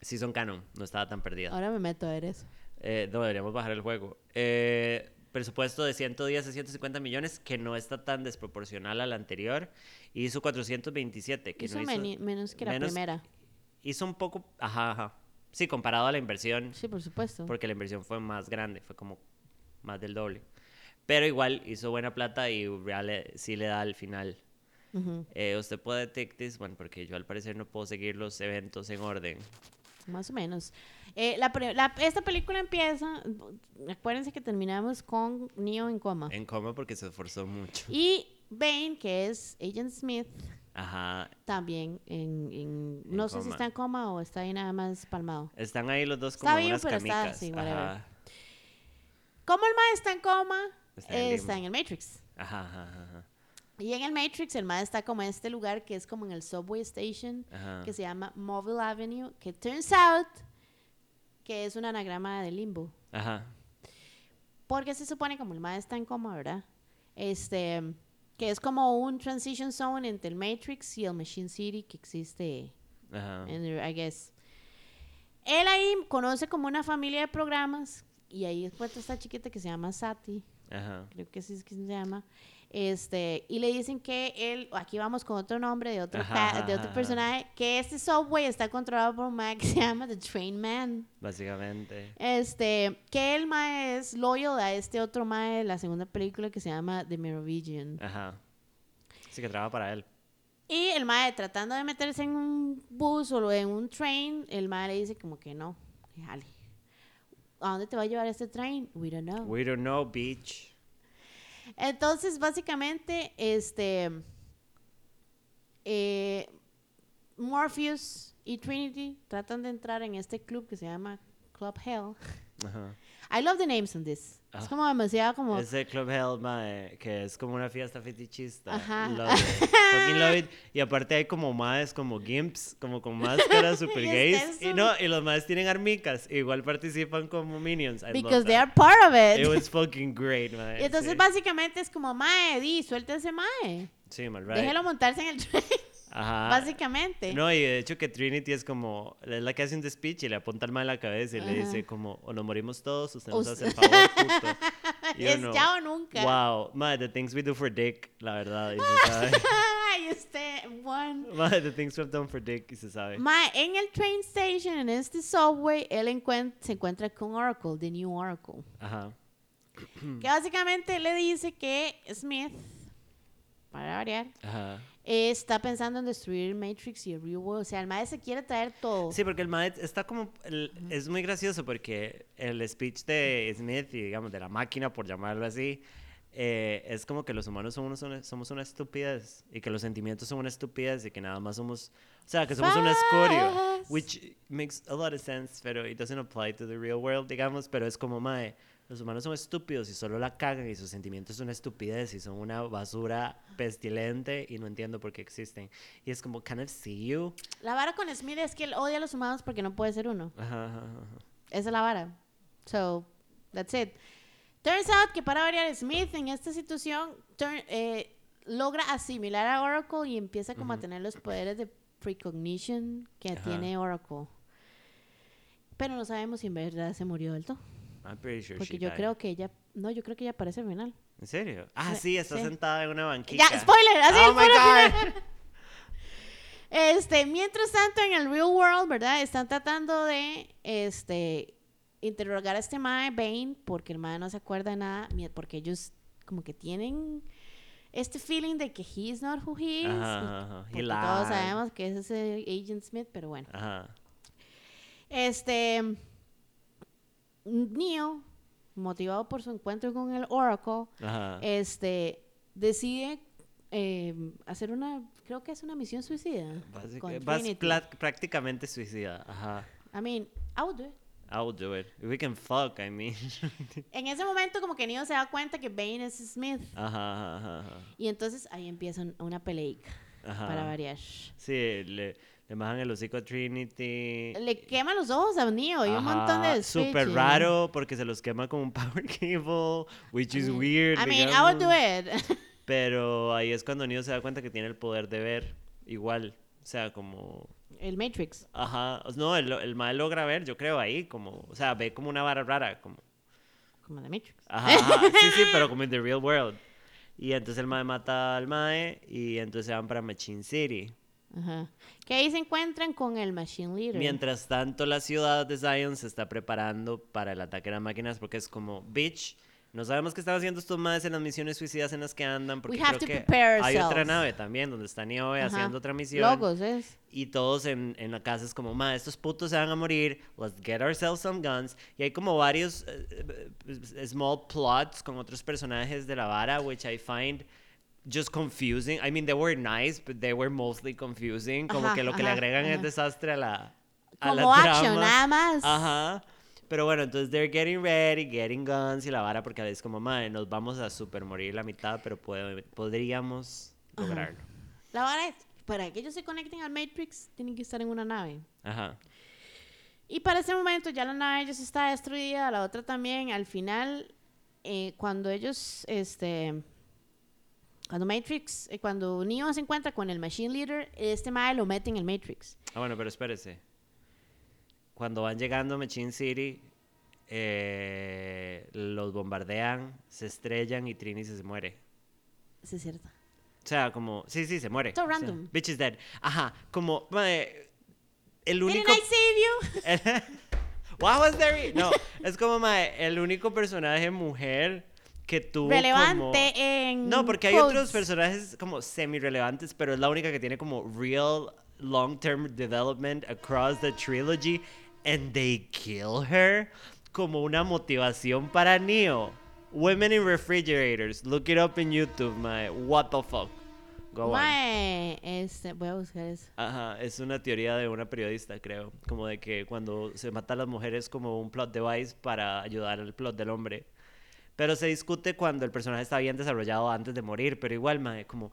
sí son canon, no estaba tan perdida. Ahora me meto a ver eso. Eh, no, deberíamos bajar el juego. Eh, presupuesto de 110 a 150 millones, que no está tan desproporcional al anterior. Hizo 427, que Hizo no hizo... meni- menos que la menos- primera. Hizo un poco... Ajá, ajá. Sí, comparado a la inversión, Sí, por supuesto. porque la inversión fue más grande, fue como más del doble. Pero igual hizo buena plata y real sí le da al final. Ujú. Eh, usted puede this one, porque yo al parecer no puedo seguir los eventos en orden. Más o menos. Eh, la la- esta película empieza. Acuérdense que terminamos con Neo en coma. En coma porque se esforzó mucho. Y Bane, que es Agent Smith, Ajá. también en. en- no sé si está en coma o está ahí nada más palmado. Están ahí los dos Está como bien, unas pero está camicas. whatever. Ajá. Como el mae está en coma, Está en está en limbo. el Matrix. Ajá, ajá, ajá, Y en el Matrix, el mae está como en este lugar que es como en el subway station, ajá. que se llama Mobile Avenue, que turns out que es un anagrama de limbo. Ajá. Porque se supone como el mae está en coma, ¿verdad? Este, que es como un transition zone entre el Matrix y el Machine City que existe Ajá. en I guess. Él ahí conoce como una familia de programas y ahí encuentra esta chiquita que se llama Sati, Ajá. creo que así es que se llama. Este, y le dicen que él, aquí vamos con otro nombre de otro, Ajá, de otro ajá. personaje, que este subway está controlado por un mae que (laughs) se llama The Train Man. Básicamente. Este, que el mae es loyal a este otro mae de la segunda película que se llama The Merovingian. Ajá. Sí que trabaja para él. Y el mae tratando de meterse en un bus o en un train, el mae le dice como que no, jale. ¿A dónde te va a llevar este train? We don't know. We don't know, bitch. Entonces, básicamente, este eh, Morpheus y Trinity tratan de entrar en este club que se llama Club Hell. Ajá. (laughs) I love the names on this. Es Ah. como demasiado como Ese Club Hell, mae, que es como una fiesta fetichista. Ajá. Love. (laughs) Fucking love it. Y aparte hay como maes, como gimps, como con (laughs) máscaras super gays. Y no, y los maes tienen armicas. Igual participan como minions. I because they are part of it. It was fucking great, (laughs) mae. y entonces sí. básicamente es como mae, di, suelta ese mae. Sí, mal right. Déjelo montarse en el (laughs) tren. Ajá. básicamente. No, y de hecho que Trinity es como, es la que hace un speech y le apunta el mal en la cabeza y le Ajá. dice como, o nos morimos todos, usted nos hace el favor, puto. Es uno, ya o nunca. Wow, madre, the things we do for dick, la verdad, este, one. madre, the things we've done for dick, y se sabe. Mae, en el train station, en este subway, él encuent- se encuentra con Oracle, The New Oracle. Ajá. (clears throat) Que básicamente le dice que Smith, para variar, Ajá. eh, está pensando en destruir Matrix y el Real World. O sea, el mae se quiere traer todo. Sí, porque el mae está como, el- es muy gracioso porque el speech de Smith y digamos de la máquina, por llamarlo así, eh, es como que los humanos somos una, somos una estupidez y que los sentimientos son una estupidez y que nada más somos, o sea, que somos un escorio, which makes a lot of sense, pero it doesn't apply to the real world, digamos, pero es como, mae, los humanos son estúpidos y solo la cagan y sus sentimientos son una estupidez y son una basura pestilente y no entiendo por qué existen. Y es como, can I see you? La vara con Smith es que él odia a los humanos porque no puede ser uno. Ajá, ajá, ajá. Esa es la vara. So, that's it. Turns out que para variar, Smith en esta situación turn- eh, logra asimilar a Oracle y empieza como a tener los poderes de precognition que Ajá. tiene Oracle. Pero no sabemos si en verdad se murió del todo. I'm pretty sure Porque she yo died. creo que ella... No, yo creo que ella aparece al final. ¿En serio? Ah, Sí, está sí. sentada en una banquita. Ya, spoiler, así Oh my god. (laughs) Este, mientras tanto, en el real world, ¿verdad? Están tratando de, este, interrogar a este mae, Bane, porque el mae no se acuerda de nada, porque ellos como que tienen este feeling de que he's not who he is. Ajá. He porque todos sabemos que es ese Agent Smith, pero bueno. Ajá. Este. Neo, motivado por su encuentro con el Oracle, Ajá. este, decide eh, hacer una, creo que es una misión suicida. Básica- prácticamente suicida. Ajá. I mean, I would do it. I will do it. We can fuck, I mean. (laughs) En ese momento como que Neo se da cuenta que Bane es Smith. Ajá, ajá, ajá. Y entonces ahí empieza un- una peleica, Ajá. para variar. Sí, le, le bajan el hocico a Trinity. Le quema los ojos a Neo y un montón de. Súper raro porque se los quema con un (laughs) power cable, which is weird. I mean, I would do it. Pero ahí es cuando Neo se da cuenta que tiene el poder de ver igual. O sea, como... el Matrix. Ajá. No, el, el mal logra ver, yo creo, ahí. como O sea, ve como una vara rara. Como... Como The Matrix. Ajá, ajá. Sí, sí, pero como en the real world. Y entonces el mae mata al mae y entonces se van para Machine City. Ajá. Que ahí se encuentran con el Machine Leader. Mientras tanto, la ciudad de Zion se está preparando para el ataque a las máquinas porque es como, bitch, no sabemos qué están haciendo estos madres en las misiones suicidas en las que andan porque creo que hay otra nave también donde está Niobe Ajá. haciendo otra misión. Logos, ¿es? Y todos en, en la casa es como, ma, estos putos se van a morir, let's get ourselves some guns. Y hay como varios eh, small plots con otros personajes de la vara, which I find just confusing. I mean, they were nice, but they were mostly confusing. Como Ajá, que lo que le ajá, agregan es desastre a la, a la Como action, trama. nada más. Ajá. Pero bueno, entonces they're getting ready, getting guns y la vara, porque es como, madre, nos vamos a super morir la mitad, pero puede- podríamos Ajá. lograrlo. La verdad es, para que ellos se conecten al Matrix, tienen que estar en una nave. Ajá. Y para ese momento ya la nave ellos está destruida, la otra también. Al final, eh, cuando ellos, este, cuando Matrix, eh, cuando Neo se encuentra con el Machine Leader, este mae lo mete en el Matrix. Ah, bueno, pero espérese. Cuando van llegando a Machine City, eh, los bombardean, se estrellan y Trini se muere. Eso es cierto. O sea, como... Sí, sí, se muere. So O sea, random. bitch is dead. Ajá, como... el Didn't único... I save you? (laughs) What was there? No, es como el único personaje mujer que tuvo Relevante como... en. No, porque hay quotes. otros personajes como semi-relevantes, pero es la única que tiene como real long-term development across the trilogy. And they kill her como una motivación para Neo. Women in refrigerators. Look it up in YouTube, my. What the fuck? Go on. Este, voy a buscar eso. Ajá, es una teoría de una periodista, creo. Como de que cuando se mata a las mujeres como un plot device para ayudar al plot del hombre. Pero se discute cuando el personaje está bien desarrollado antes de morir. Pero igual, mae, como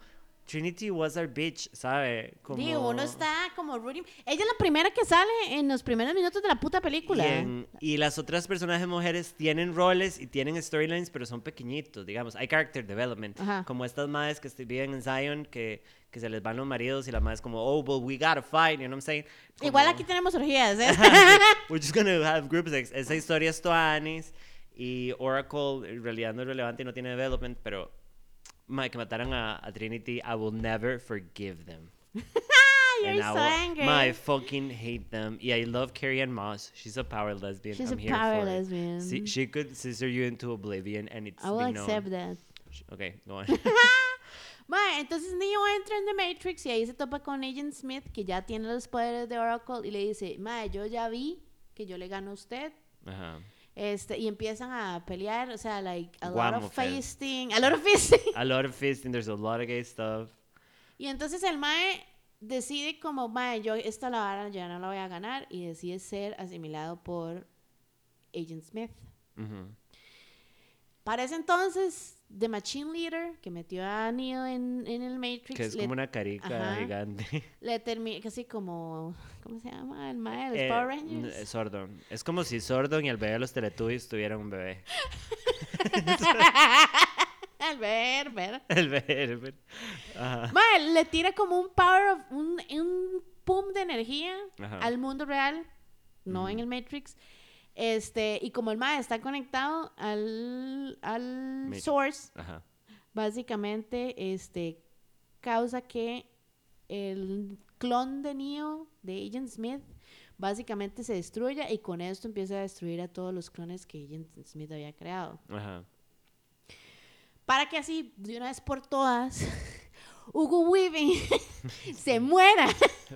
Trinity was our bitch, ¿sabe? Como... Digo, uno está como rooting. Ella es la primera que sale en los primeros minutos de la puta película. Y, en- y las otras personajes mujeres tienen roles y tienen storylines, pero son pequeñitos, digamos. Hay character development. Ajá. Como estas madres que viven en Zion, que, que se les van los maridos y la madre es como, oh, but we gotta fight, you know what I'm saying? Igual Como- aquí tenemos orgías, ¿eh? (laughs) We're just gonna have group sex. Esa historia es Toanis y Oracle en realidad no es relevante y no tiene development, pero mae, que mataran a, a Trinity, I will never forgive them. (laughs) You're And so will- angry. my fucking hate them. Y I love Carrie Ann Moss. She's a power lesbian. She's I'm a here power lesbian. She, she could scissor you into oblivion and it's I will known. accept that. Okay, go on. (laughs) (laughs) Mae, entonces Neo entra en The Matrix y ahí se topa con Agent Smith, que ya tiene los poderes de Oracle, y le dice, Mae, yo ya vi que yo le gano a usted. Ajá. Este, y empiezan a pelear, o sea, like, a lot of fest. feasting, a lot of feasting. (laughs) A lot of fisting. There's a lot of gay stuff. Y entonces el Mae decide como, Mae, yo esta la vara ya no la voy a ganar, y decide ser asimilado por Agent Smith. Ujú. Para ese entonces, The Machine Leader, que metió a Neo en, en el Matrix, Que es le, como una carica Ajá. gigante. (laughs) le termina, casi como, ¿cómo se llama? El Mae de Eh, Power Rangers. eh, Sordon. Es como si Sordon y el bebé de los Teletubbies tuvieran un bebé. (laughs) el ver. (laughs) El bebé. el bebé. Ajá. Mae, le tira como un power of, un, un pum de energía Ajá. al mundo real, no en el Matrix. Este, y como el Mae está conectado al, source, Ajá. básicamente este causa que el clon de Neo de Agent Smith básicamente se destruya y con esto empieza a destruir a todos los clones que Agent Smith había creado. Ajá. para que así, de una vez por todas, (laughs) Hugo Weaving (laughs) se muera.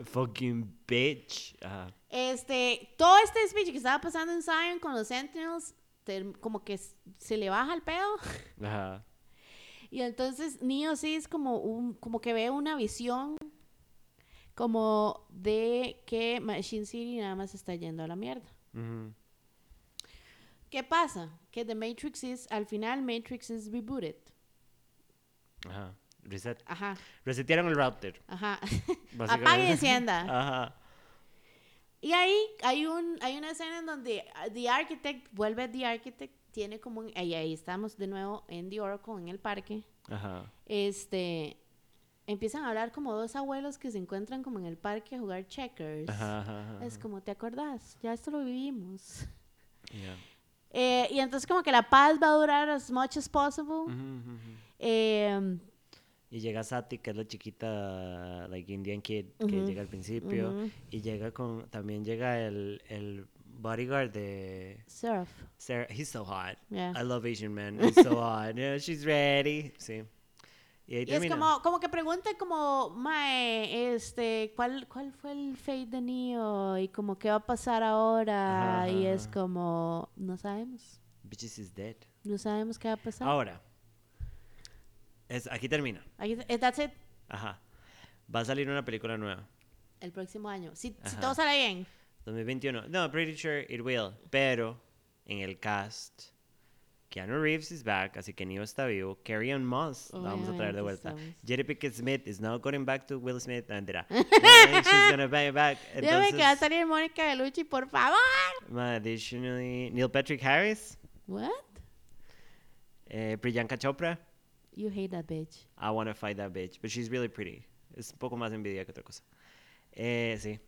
Fucking bitch. Ajá. Este, todo este speech que estaba pasando en Zion con los Sentinels, como que se le baja el pedo. (laughs) Ajá. Y entonces Neo sí es como, un, como que ve una visión como de que Machine City nada más está yendo a la mierda. Ujú. ¿Qué pasa? Que The Matrix es, al final Matrix es rebooted. Ajá. Reset. Ajá, Resetearon el router. ajá. (laughs) Apague y encienda. (laughs) Ajá. Y ahí hay, un, hay una escena en donde ah, The Architect, vuelve The Architect, tiene como un, ahí, ahí estamos de nuevo en The Oracle, en el parque. Ajá. Este, empiezan a hablar como dos abuelos que se encuentran como en el parque a jugar checkers. Ajá. Es como, ¿te acordás? Ya esto lo vivimos. (laughs) Yeah. Eh, y entonces como que la paz va a durar as much as possible. Eh, Y llega Sati, que es la chiquita, like Indian kid, que Ujú, llega al principio. ujú. Y llega con, también llega el, el bodyguard de surf. Sarah. He's so hot. Yeah. I love Asian men. (laughs) He's so hot. Yeah, she's ready. Sí. Y ahí Y es como, como que pregunta como, mae, este, ¿cuál, ¿cuál fue el fate de Neo? Y como, ¿qué va a pasar ahora? Ajá, y ajá, es ajá. como, no sabemos. Bitches is dead. No sabemos qué va a pasar. Ahora. Es, aquí termina. Aquí- eh, that's it. Ajá. Va a salir una película nueva. El próximo año. Si, si todo sale bien. 2021. No, pretty sure it will. Pero en el cast, Keanu Reeves is back, así que Neo está vivo. Carrie Ann Moss la vamos a traer de vuelta. estamos. Jada Pinkett Smith is now going back to Will Smith. Uh, (laughs) she's gonna be back. (laughs) Dígame que va a Entonces, salir Mónica Bellucci, por favor. additionally, Neil Patrick Harris, What? eh, Priyanka Chopra. You hate that bitch. I want to fight that bitch, but she's really pretty. Es un poco más envidia que otra cosa. Eh, sí.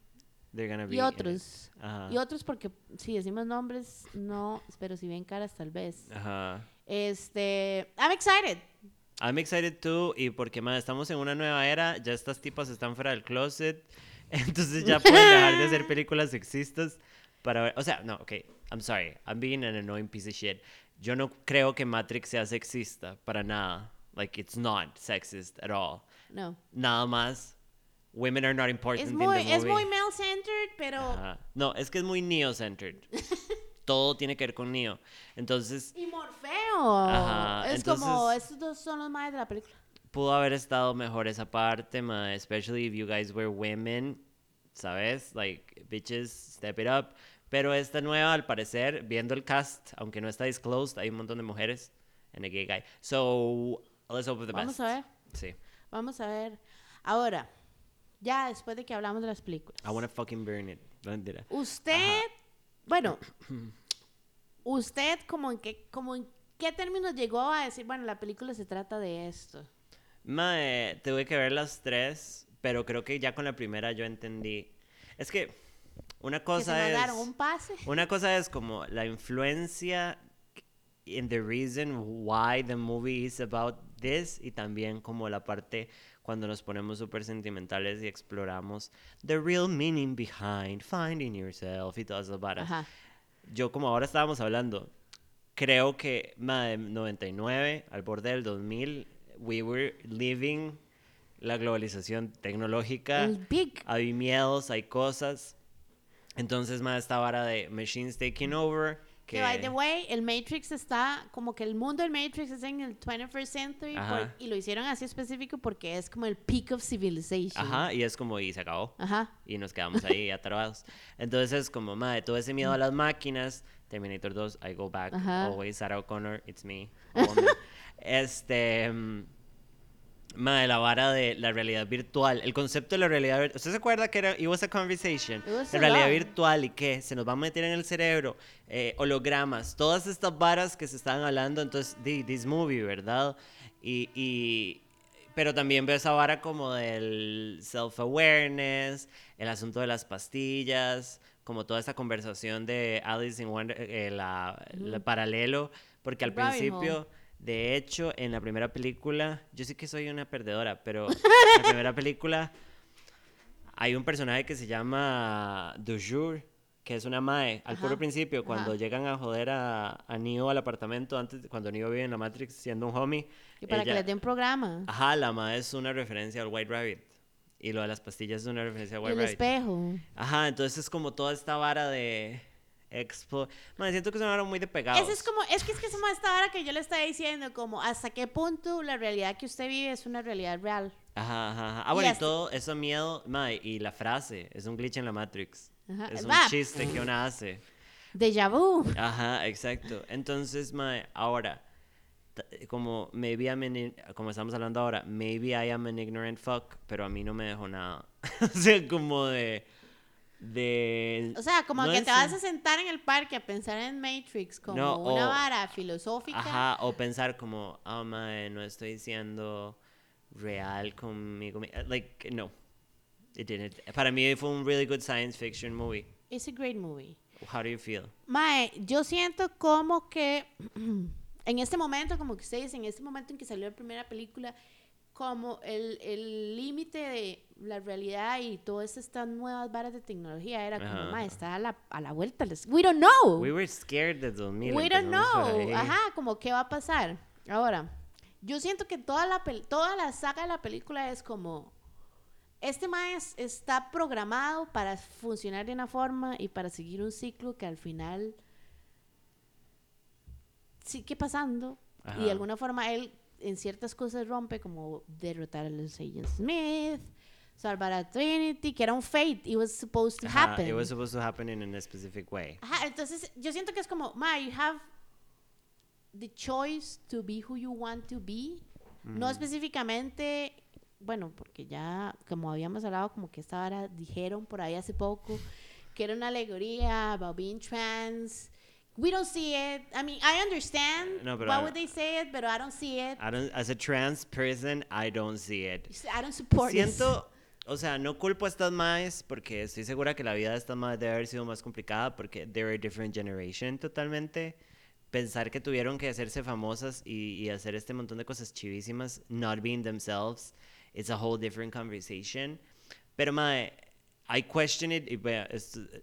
They're gonna be Y otros. Ajá. Y otros porque si decimos nombres, no, pero si ven caras tal vez. Ajá. Este, I'm excited. I'm excited too, y porque más estamos en una nueva era, ya estas tipas están fuera del closet, (laughs) entonces ya pueden dejar de hacer películas sexistas para ver, o sea, no, ok, I'm sorry, I'm being an annoying piece of shit. Yo no creo que Matrix sea sexista, para nada. Like, it's not sexist at all. No. Nada más, women are not important Es in muy, the es movie. muy male-centered, pero... Ajá. No, es que es muy neo-centered. (laughs) Todo tiene que ver con Neo. Entonces, Y Morfeo. Ajá, es como, entonces- estos dos son los más de la película. pudo haber estado mejor esa parte, ma, especially if you guys were women, ¿sabes? Like, bitches, step it up. Pero esta nueva, al parecer, viendo el cast, aunque no está disclosed, hay un montón de mujeres en el gay guy. So, let's hope for the Vamos best. a ver. Sí. Vamos a ver. Ahora, ya después de que hablamos de las películas. I wanna fucking burn it. No, mentira. Usted, bueno, (clears throat) usted como en qué, como en qué términos llegó a decir, bueno, la película se trata de esto. Mae, tuve que ver las tres, pero creo que ya con la primera yo entendí. Es que una Que se cosa es... un pase. (laughs) Una cosa es como la influencia in the reason why the movie is about this y también como la parte cuando nos ponemos súper sentimentales y exploramos the real meaning behind finding yourself y todas esas varas. Ajá. Yo como ahora estábamos hablando, creo que ma, de 99 al borde del 2000 we were living la globalización tecnológica. Hay miedos, hay cosas. Entonces, más esta vara de machines taking over. Que, Que, by the way, el Matrix está, como que el mundo del Matrix es en el 21st century por- y lo hicieron así específico porque es como el peak of civilization. Ajá, y es como, y se acabó. Ajá. Y nos quedamos ahí (laughs) atrapados. Entonces, es como, madre, todo ese miedo a las máquinas. Terminator 2, I go back. Ajá. Always Sarah O'Connor, it's me. (laughs) este. Mm, Madre, la vara de la realidad virtual. El concepto de la realidad virtual. ¿Usted se acuerda que era. It was a conversation? Was La a realidad virtual y qué? Se nos va a meter en el cerebro. eh, hologramas. Todas estas varas que se estaban hablando. Entonces, this movie, ¿verdad? Y. y pero también veo esa vara como del self-awareness, el asunto de las pastillas, como toda esta conversación de Alice in Wonder, eh, la, la paralelo, porque al Rabbit principio, hole. De hecho, en la primera película, yo sí que soy una perdedora, pero (laughs) en la primera película hay un personaje que se llama Dujour, que es una mae, al puro Ajá, principio, cuando ajá. llegan a joder a, a Neo al apartamento, antes, de- cuando Neo vive en la Matrix siendo un homie. Y para que les den programa. Ajá, la mae es una referencia al White Rabbit. Y lo de las pastillas es una referencia al Y White el Rabbit. espejo. Ajá, entonces es como toda esta vara de expo. Man, siento que es una vara muy de pegados. Ese es como, es que es que es como esta hora que yo le estaba diciendo, como hasta qué punto la realidad que usted vive es una realidad real. Ajá, ajá, ajá. Ah, Y bueno, y hasta- todo eso miedo, mae, y la frase, es un glitch en la Matrix. Ajá, Es un va. chiste que una hace. Déjà vu. Ajá, exacto. Entonces, mae, ahora, t- como maybe I'm an in- como estamos hablando ahora, maybe I am an ignorant fuck, pero a mí no me dejó nada. (laughs) o sea, como de de O sea, como no que te vas a sentar en el parque a pensar en Matrix como No, una o- vara filosófica. Ajá, o pensar como, oh, mae, no estoy siendo real conmigo. mi-". Like, no. It didn't. Para mí fue un really good science fiction movie. It's a great movie. How do you feel? Mae, yo siento como que (clears throat) en este momento, como que usted dice, en este momento en que salió la primera película, como el el límite de la realidad y todas estas nuevas varas de tecnología era como, mae, está a la, a la vuelta. We don't know. We were scared de 2000. We don't know. Ajá, como qué va a pasar. Ahora, yo siento que toda la, toda la saga de la película es como, este maes está programado para funcionar de una forma y para seguir un ciclo que al final sigue pasando. Y de alguna forma él en ciertas cosas rompe, como derrotar a los Agent Smith, salvar a Trinity, que era un fate. It was supposed to Ajá, happen. It was supposed to happen in a specific way. Ajá, entonces yo siento que es como, ma, you have the choice to be who you want to be. No específicamente, bueno, porque ya, como habíamos hablado, como que esta hora dijeron por ahí hace poco que era una alegoría about being trans. We don't see it. I mean, I understand No, why I- would they say it, but I don't see it. I don't, as a trans person, I don't see it. I don't support this. Siento, o sea, no culpo a estas maes porque estoy segura que la vida de estas maes debe haber sido más complicada porque they're a different generation totalmente. Pensar que tuvieron que hacerse famosas y, y hacer este montón de cosas chivísimas, not being themselves, it's a whole different conversation. Pero mae, I question it,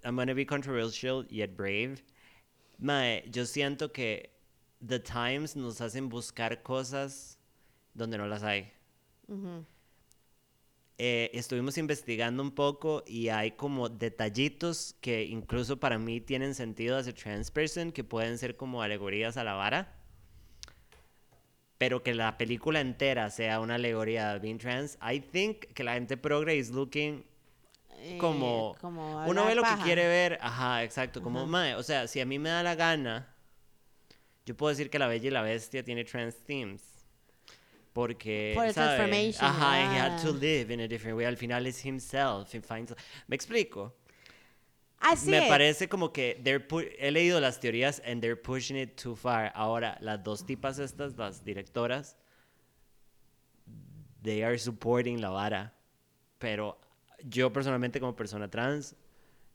I'm gonna be controversial yet brave. Mae, yo siento que The Times nos hacen buscar cosas donde no las hay. Ujú. Eh, estuvimos investigando un poco y hay como detallitos que incluso para mí tienen sentido as a trans person, que pueden ser como alegorías a la vara. Pero que la película entera sea una alegoría de being trans, I think que la gente progre is looking Eh, como, como uno ve lo paja. que quiere ver, ajá, exacto, como Ajá. mae, o sea, si a mí me da la gana, yo puedo decir que la Bella y la Bestia tiene trans themes. Porque, Por el ¿sabe? transformation, Ajá, he had to ah. live in a different way. Al final es himself. He finds... ¿Me explico? See Me it. parece como que they're he leído las teorías and they're pushing it too far. Ahora, las dos tipas estas, las directoras, they are supporting la vara. Pero yo personalmente como persona trans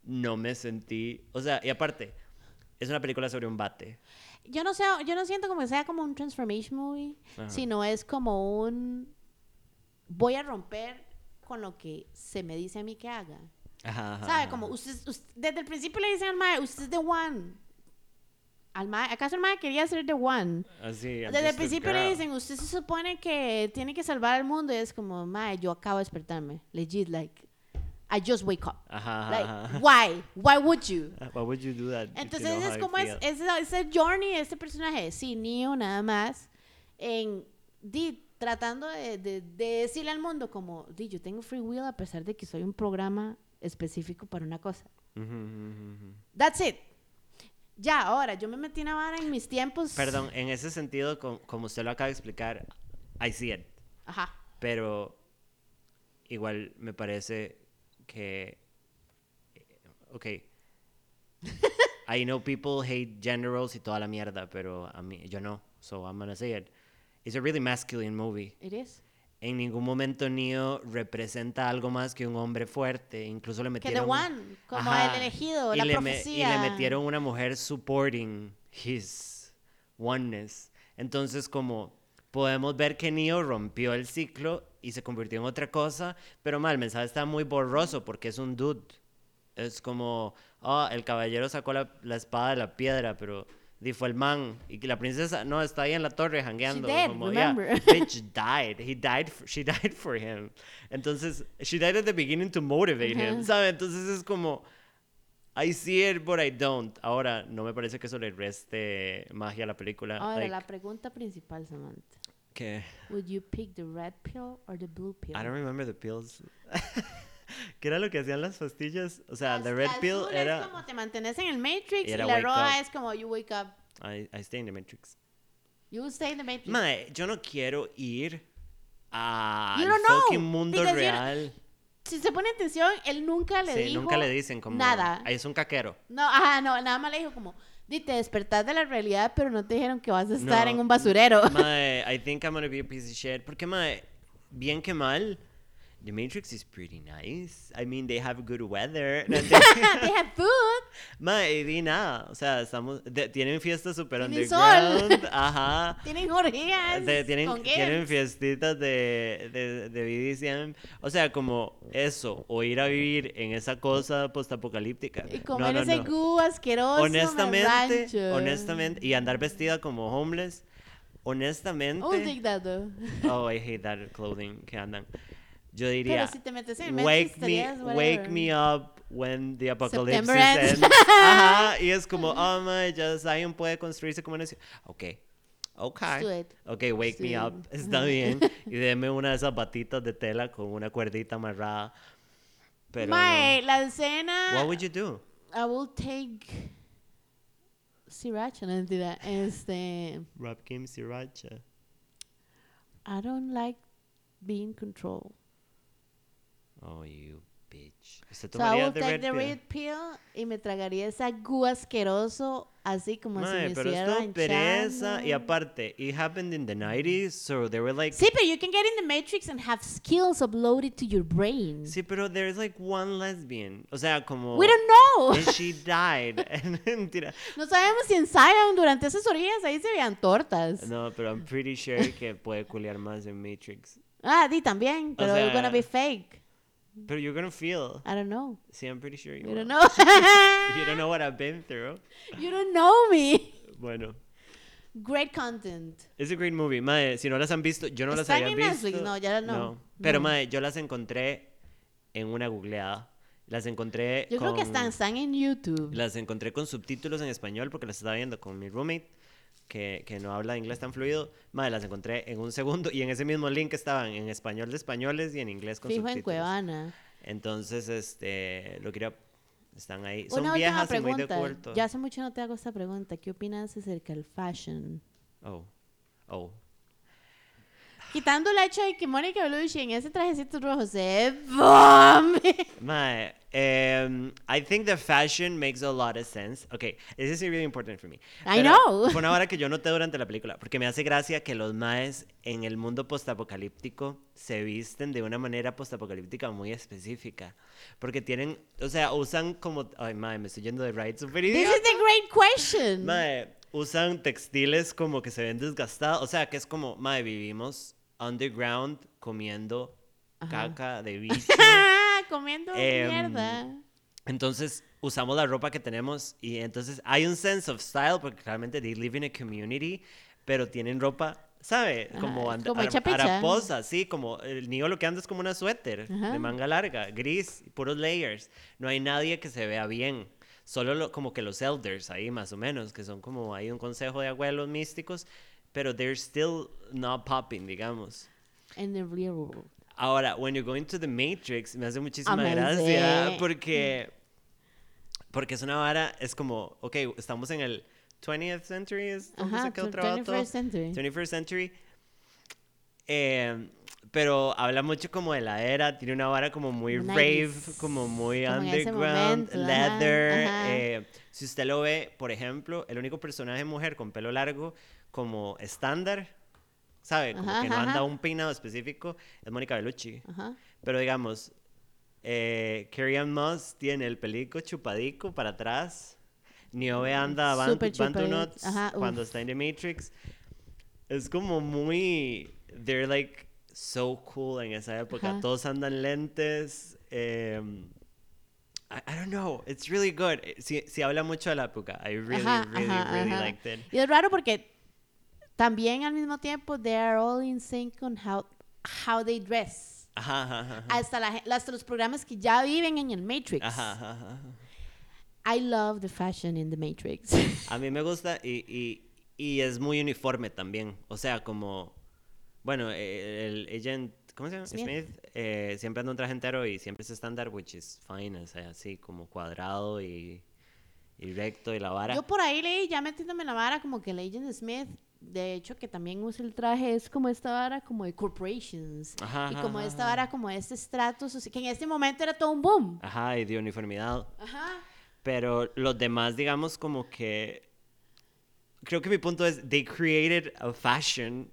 no me sentí, o sea, y aparte, es una película sobre un bate. yo no sé, yo no siento como que sea como un transformation movie, Ajá. sino es como un voy a romper con lo que se me dice a mí que haga. Ajá, ¿Sabe? Como usted, usted- desde el principio le dicen al mae, usted es the one. Al mae, ¿acaso el mae quería ser the one? Así, I'm Desde el principio le dicen, usted se supone que tiene que salvar al mundo y es como, mae, yo acabo de despertarme. Legit, like, I just wake up. Ajá, Like, ajá. why? Why would you? Why would you do that? if you Entonces know es como es, es, es el journey de este personaje, sí, Neo nada más, en di, tratando de, de- de decirle al mundo como, di, yo tengo free will a pesar de que soy un programa específico para una cosa. That's it. Ya, ahora, yo me metí una vara en mis tiempos. Perdón, en ese sentido, com- como usted lo acaba de explicar, I see it. Ajá. Pero igual me parece que. eh, Ok. (laughs) I know people hate gender roles y toda la mierda, pero a mí, yo no. So I'm gonna say it. It's a really masculine movie. It is. En ningún momento Neo representa algo más que un hombre fuerte. Incluso le Que metieron. The One, como Ajá. el elegido, la le me- profecía. y le metieron una mujer supporting his oneness. Entonces, como podemos ver que Neo rompió el ciclo y se convirtió en otra cosa, pero mal, el mensaje está muy borroso porque es un dude. Es como, ah, el caballero sacó la, la espada de la piedra, pero di fue el man. Y que la princesa, no, está ahí en la torre jangueando. dead, como, yeah, (laughs) bitch died. He died, for- she (laughs) died for him. Entonces, she died at the beginning to motivate him, Ajá. ¿sabe? Entonces es como, I see it, but I don't. Ahora, no me parece que eso le reste magia a la película. Ahora, like, la pregunta principal, Samantha. Que, Would you pick the red pill or the blue pill? I don't remember the pills. (laughs) ¿Qué era lo que hacían las pastillas? O sea, the red pill azul era... es como te mantenés en el Matrix Y la roja es como you wake up. I, I stay in the Matrix. You stay in the Matrix. Mae, yo no quiero ir al fucking mundo because real. si se pone atención, él nunca le Sí, dijo nunca le dicen como... nada. Ahí es un caquero. No, ajá, no, nada más le dijo como, di, te despertás de la realidad, pero no te dijeron que vas a estar No. en un basurero. Mae, (laughs) I think I'm gonna be a piece of shit. Porque, mae, bien que mal, The Matrix is pretty nice. I mean, they have good weather. (laughs) (laughs) They- have food. nada. O sea, estamos... de- tienen fiestas super Tienen sol. underground. (laughs) Ajá. Tienen orgías. De- tienen, con tienen fiestitas de, de, de BDSM. O sea, como eso, o ir a vivir en esa cosa postapocalíptica. Y comer no, ese no. gu asqueroso. honestamente, honestamente, y andar vestida como homeless, honestamente. Oh, I hate that clothing que andan. Yo diría, Pero si te metes en el wake me, wake me up when the apocalypse ends. ends. Ajá, y es como, (laughs) oh my, ya Zion puede construirse como nación. Ok, ok. Let's do it. Ok, wake me up, está (laughs) bien. Y deme una de esas batitas de tela con una cuerdita amarrada. Pero Mae, no. la escena. What would you do? I will take. Sriracha, no mentira. Este. Rap game sriracha. I don't like being controlled. Oh, you bitch. ¿Usted So I tomaría will the take red the pill? red pill y me tragaría esa gu asqueroso así como si Mae, me pero esto pereza y aparte, it happened in the 90s, so they were like Sí, pero you can get in the Matrix and have skills uploaded to your brain. Sí, pero there's like one lesbian. O sea, como We don't know. and she died. (laughs) (laughs) Mentira. No sabemos si en Zion durante esas orillas ahí se veían tortas. No, pero I'm pretty sure que puede culiar más en Matrix. Ah, di también, pero it's gonna sea- be fake. Pero you're gonna feel. I don't know. Sí, I'm pretty sure you You will. don't know. (laughs) (laughs) You don't know what I've been through. you don't know me. Bueno, Great content. it's a great movie. Mae, si no las han visto, yo no las ¿Están había en visto. Netflix? No, ya no. Pero No. mae, yo las encontré en una googleada. Las encontré Yo creo que con- están, están en YouTube. Las encontré con subtítulos en español porque las estaba viendo con mi roommate que, que no habla inglés tan fluido. Madre, las encontré en un segundo y en ese mismo link estaban en español de españoles y en inglés con Fijo en subtítulos. Cuevana. Entonces, este, lo quería... Están ahí. Son Una viejas y muy de culto. Ya hace mucho no te hago esta pregunta. ¿Qué opinas acerca del fashion? Oh, oh. Quitando el hecho de que Mónica Bellucci en ese trajecito rojo se. Mae, um, I think the fashion makes a lot of sense. Okay, this is really important for me. I Pero know. Fue una hora que yo noté durante la película, porque me hace gracia que los maes en el mundo postapocalíptico se visten de una manera postapocalíptica muy específica. Porque tienen, o sea, usan como, ay mae, me estoy yendo de right super This is the great question. Mae, usan textiles como que se ven desgastados, o sea, que es como, mae, vivimos underground comiendo Ajá. caca de (laughs) bicho. (laughs) Comiendo Em, mierda. Entonces usamos la ropa que tenemos y entonces hay un sense of style porque claramente they live in a community, pero tienen ropa, ¿sabe? Como, Ajá, como haraposa, sí, como el niño lo que anda es como una suéter Ajá. de manga larga, gris, puros layers. No hay nadie que se vea bien. Solo lo- como que los elders ahí más o menos, que son como hay un consejo de abuelos místicos, pero they're still not popping, digamos. In the real world. Ahora, when you're going to the Matrix, me hace muchísima Amazing. gracia porque, porque es una vara, es como, ok, estamos en el 20th century, ¿es Ajá, trabado todo? 21st century. 21st century. Eh, pero habla mucho como de la era, tiene una vara como muy Como rave, 90s, como muy como en underground, momento, ajá, leather. ajá. eh, si usted lo ve, por ejemplo, el único personaje mujer con pelo largo como estándar, ¿sabe? Como Ajá, que no anda ajá. un peinado específico, es Mónica Bellucci. Ajá. Pero digamos, eh, Carrie Ann Moss tiene el pelico chupadico para atrás. Niobe anda Súper Bantu chupadito. Nuts cuando está en The Matrix. Es como muy... They're like so cool en esa época. Todos andan lentes. eh, I, I don't know, it's really good. Sí, sí habla mucho de la época. I really, really, really ajá. liked it. Y es raro porque también al mismo tiempo they are all in sync on how, how they dress. Ajá, ajá, ajá. Hasta, la, hasta los programas que ya viven en el Matrix. Ajá, ajá, ajá. I love the fashion in the Matrix. A mí me gusta y, y, y es muy uniforme también. O sea, como, bueno, eh, el agent, ¿cómo se llama? Smith. Smith, eh, siempre anda un traje entero y siempre es estándar, which is fine, o sea, así como cuadrado y, y recto y la vara. Yo por ahí leí, ya metiéndome la vara, como que el Agent Smith, de hecho, que también usa el traje, es como esta vara como de corporations. Ajá, y como ajá, esta ajá. vara, como este estrato, que en este momento era todo un boom. Ajá, y de uniformidad. Ajá. Pero los demás, digamos, como que... Creo que mi punto es, they created a fashion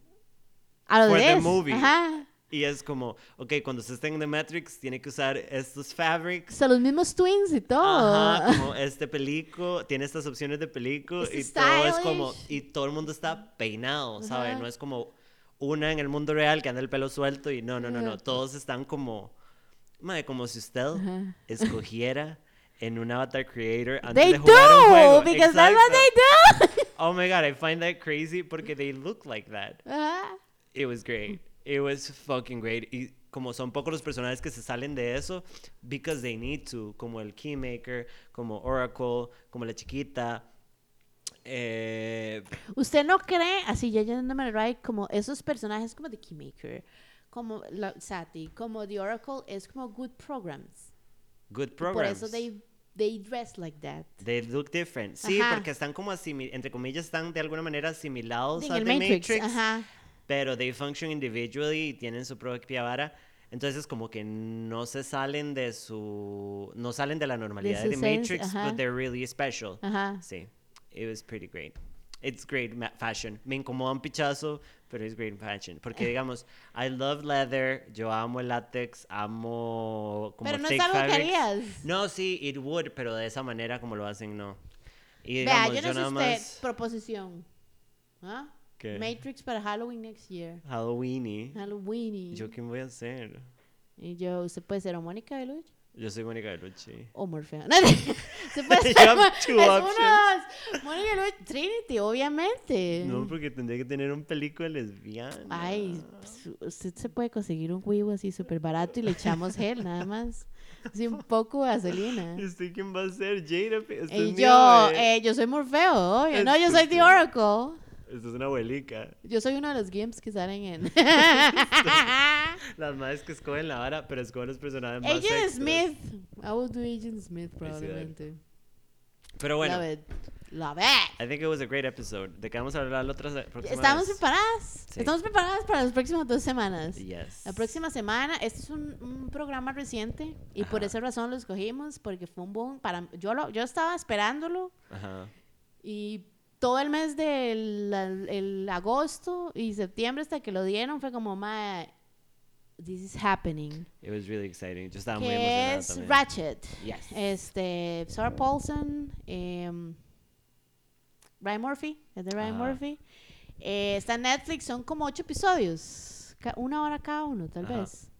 A lo For de the movie. Ajá. Y es como, ok, cuando se esté en The Matrix, tiene que usar estos fabrics. O sea, los mismos twins y todo. Ajá, (laughs) como este pelico, tiene estas opciones de pelico Este y todo es como, stylish. y todo el mundo está peinado, ¿sabes? Ajá. No es como una en el mundo real que anda el pelo suelto y no, no, no, no, todos están como, madre, como si usted Ajá. escogiera en un avatar creator antes They de jugar un juego. do, because that's what Exacto. they do. Oh my god, I find that crazy porque they look like that. Ajá. It was great. It was fucking great. Y como son pocos los personajes que se salen de eso, because they need to, como el Keymaker, como Oracle, como la chiquita. Eh, ¿Usted no cree, así ya yéndome right, como esos personajes como The Keymaker, como la, Sati, como The Oracle, es como good programs? good Por programs. eso they, they dress like that. They look different. Sí, Ajá. porque están como asimi- entre comillas, están de alguna manera asimilados En a el The Matrix, Matrix, ajá. Pero they function individually y tienen su propia vara. Entonces como que no se salen de su no salen de la normalidad de, The esencia, Matrix, ajá. but they're really special. Ajá. Sí, it was pretty great. It's great fashion. Me incomoda un pichazo, pero it's great fashion. Porque digamos, I love leather, yo amo el látex, amo como Pero no es algo que harías. No, sí, it would, pero de esa manera como lo hacen, no. Y Vea, digamos, yo no sé nada usted, más proposición. ¿Ah? ¿Qué? Matrix para Halloween next year. Halloweeny. Halloween. ¿Yo qué voy a hacer? Y yo, usted puede ser o Mónica Bellucci Yo soy Mónica Bellucci. o Morfeo. (laughs) No, se puede (laughs) ser Mónica Bellucci, Trinity, obviamente. No, porque tendría que tener un película lesbiana. Ay, pues, usted se puede conseguir un huevo así súper barato y le echamos gel, nada más. Así un poco de vaselina. (laughs) ¿Y usted quién va a ser? Jada. P- usted Y es mi yo, eh, yo soy Morfeo, obvio. No, yo soy The Oracle. Usted es una abuelica. Yo soy uno de los gimps que salen en. (laughs) (laughs) Las madres que escogen la vara, pero escogen los personajes más Agent. Smith. I will do Agent Smith probablemente. Pero bueno, Love it. Love it. I think it was a great episode. ¿De qué vamos a hablar la otra próxima ¿Estamos vez? preparadas? Sí. Estamos preparadas para las próximas dos semanas. Yes. La próxima semana, este es un, un programa reciente y por Ajá. esa razón lo escogimos porque fue un boom para yo lo yo estaba esperándolo Ajá. y todo el mes del el- el agosto y septiembre hasta que lo dieron fue como ma this is happening It was really exciting. Yo estaba muy es también. Ratchet Yes. este Sarah Paulson em, Ryan Murphy es de Ryan. Murphy Eh, está en Netflix son como ocho episodios una hora cada uno tal Ajá. vez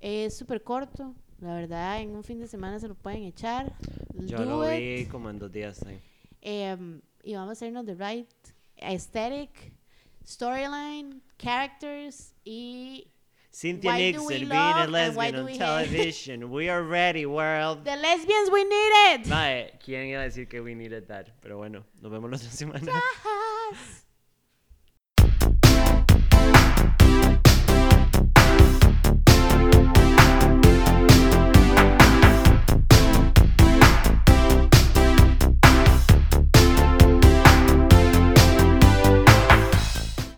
es súper corto la verdad en un fin de semana se lo pueden echar Yo Do lo it. vi como en dos días. sí. Em, y vamos a hacernos the right aesthetic, storyline, characters y Cynthia Why do Nixon we being a lesbian on we hate? television. we are ready, world. the lesbians we need it. Mae, ¿quién iba a decir que we needed that? Pero bueno, nos vemos la otra semana.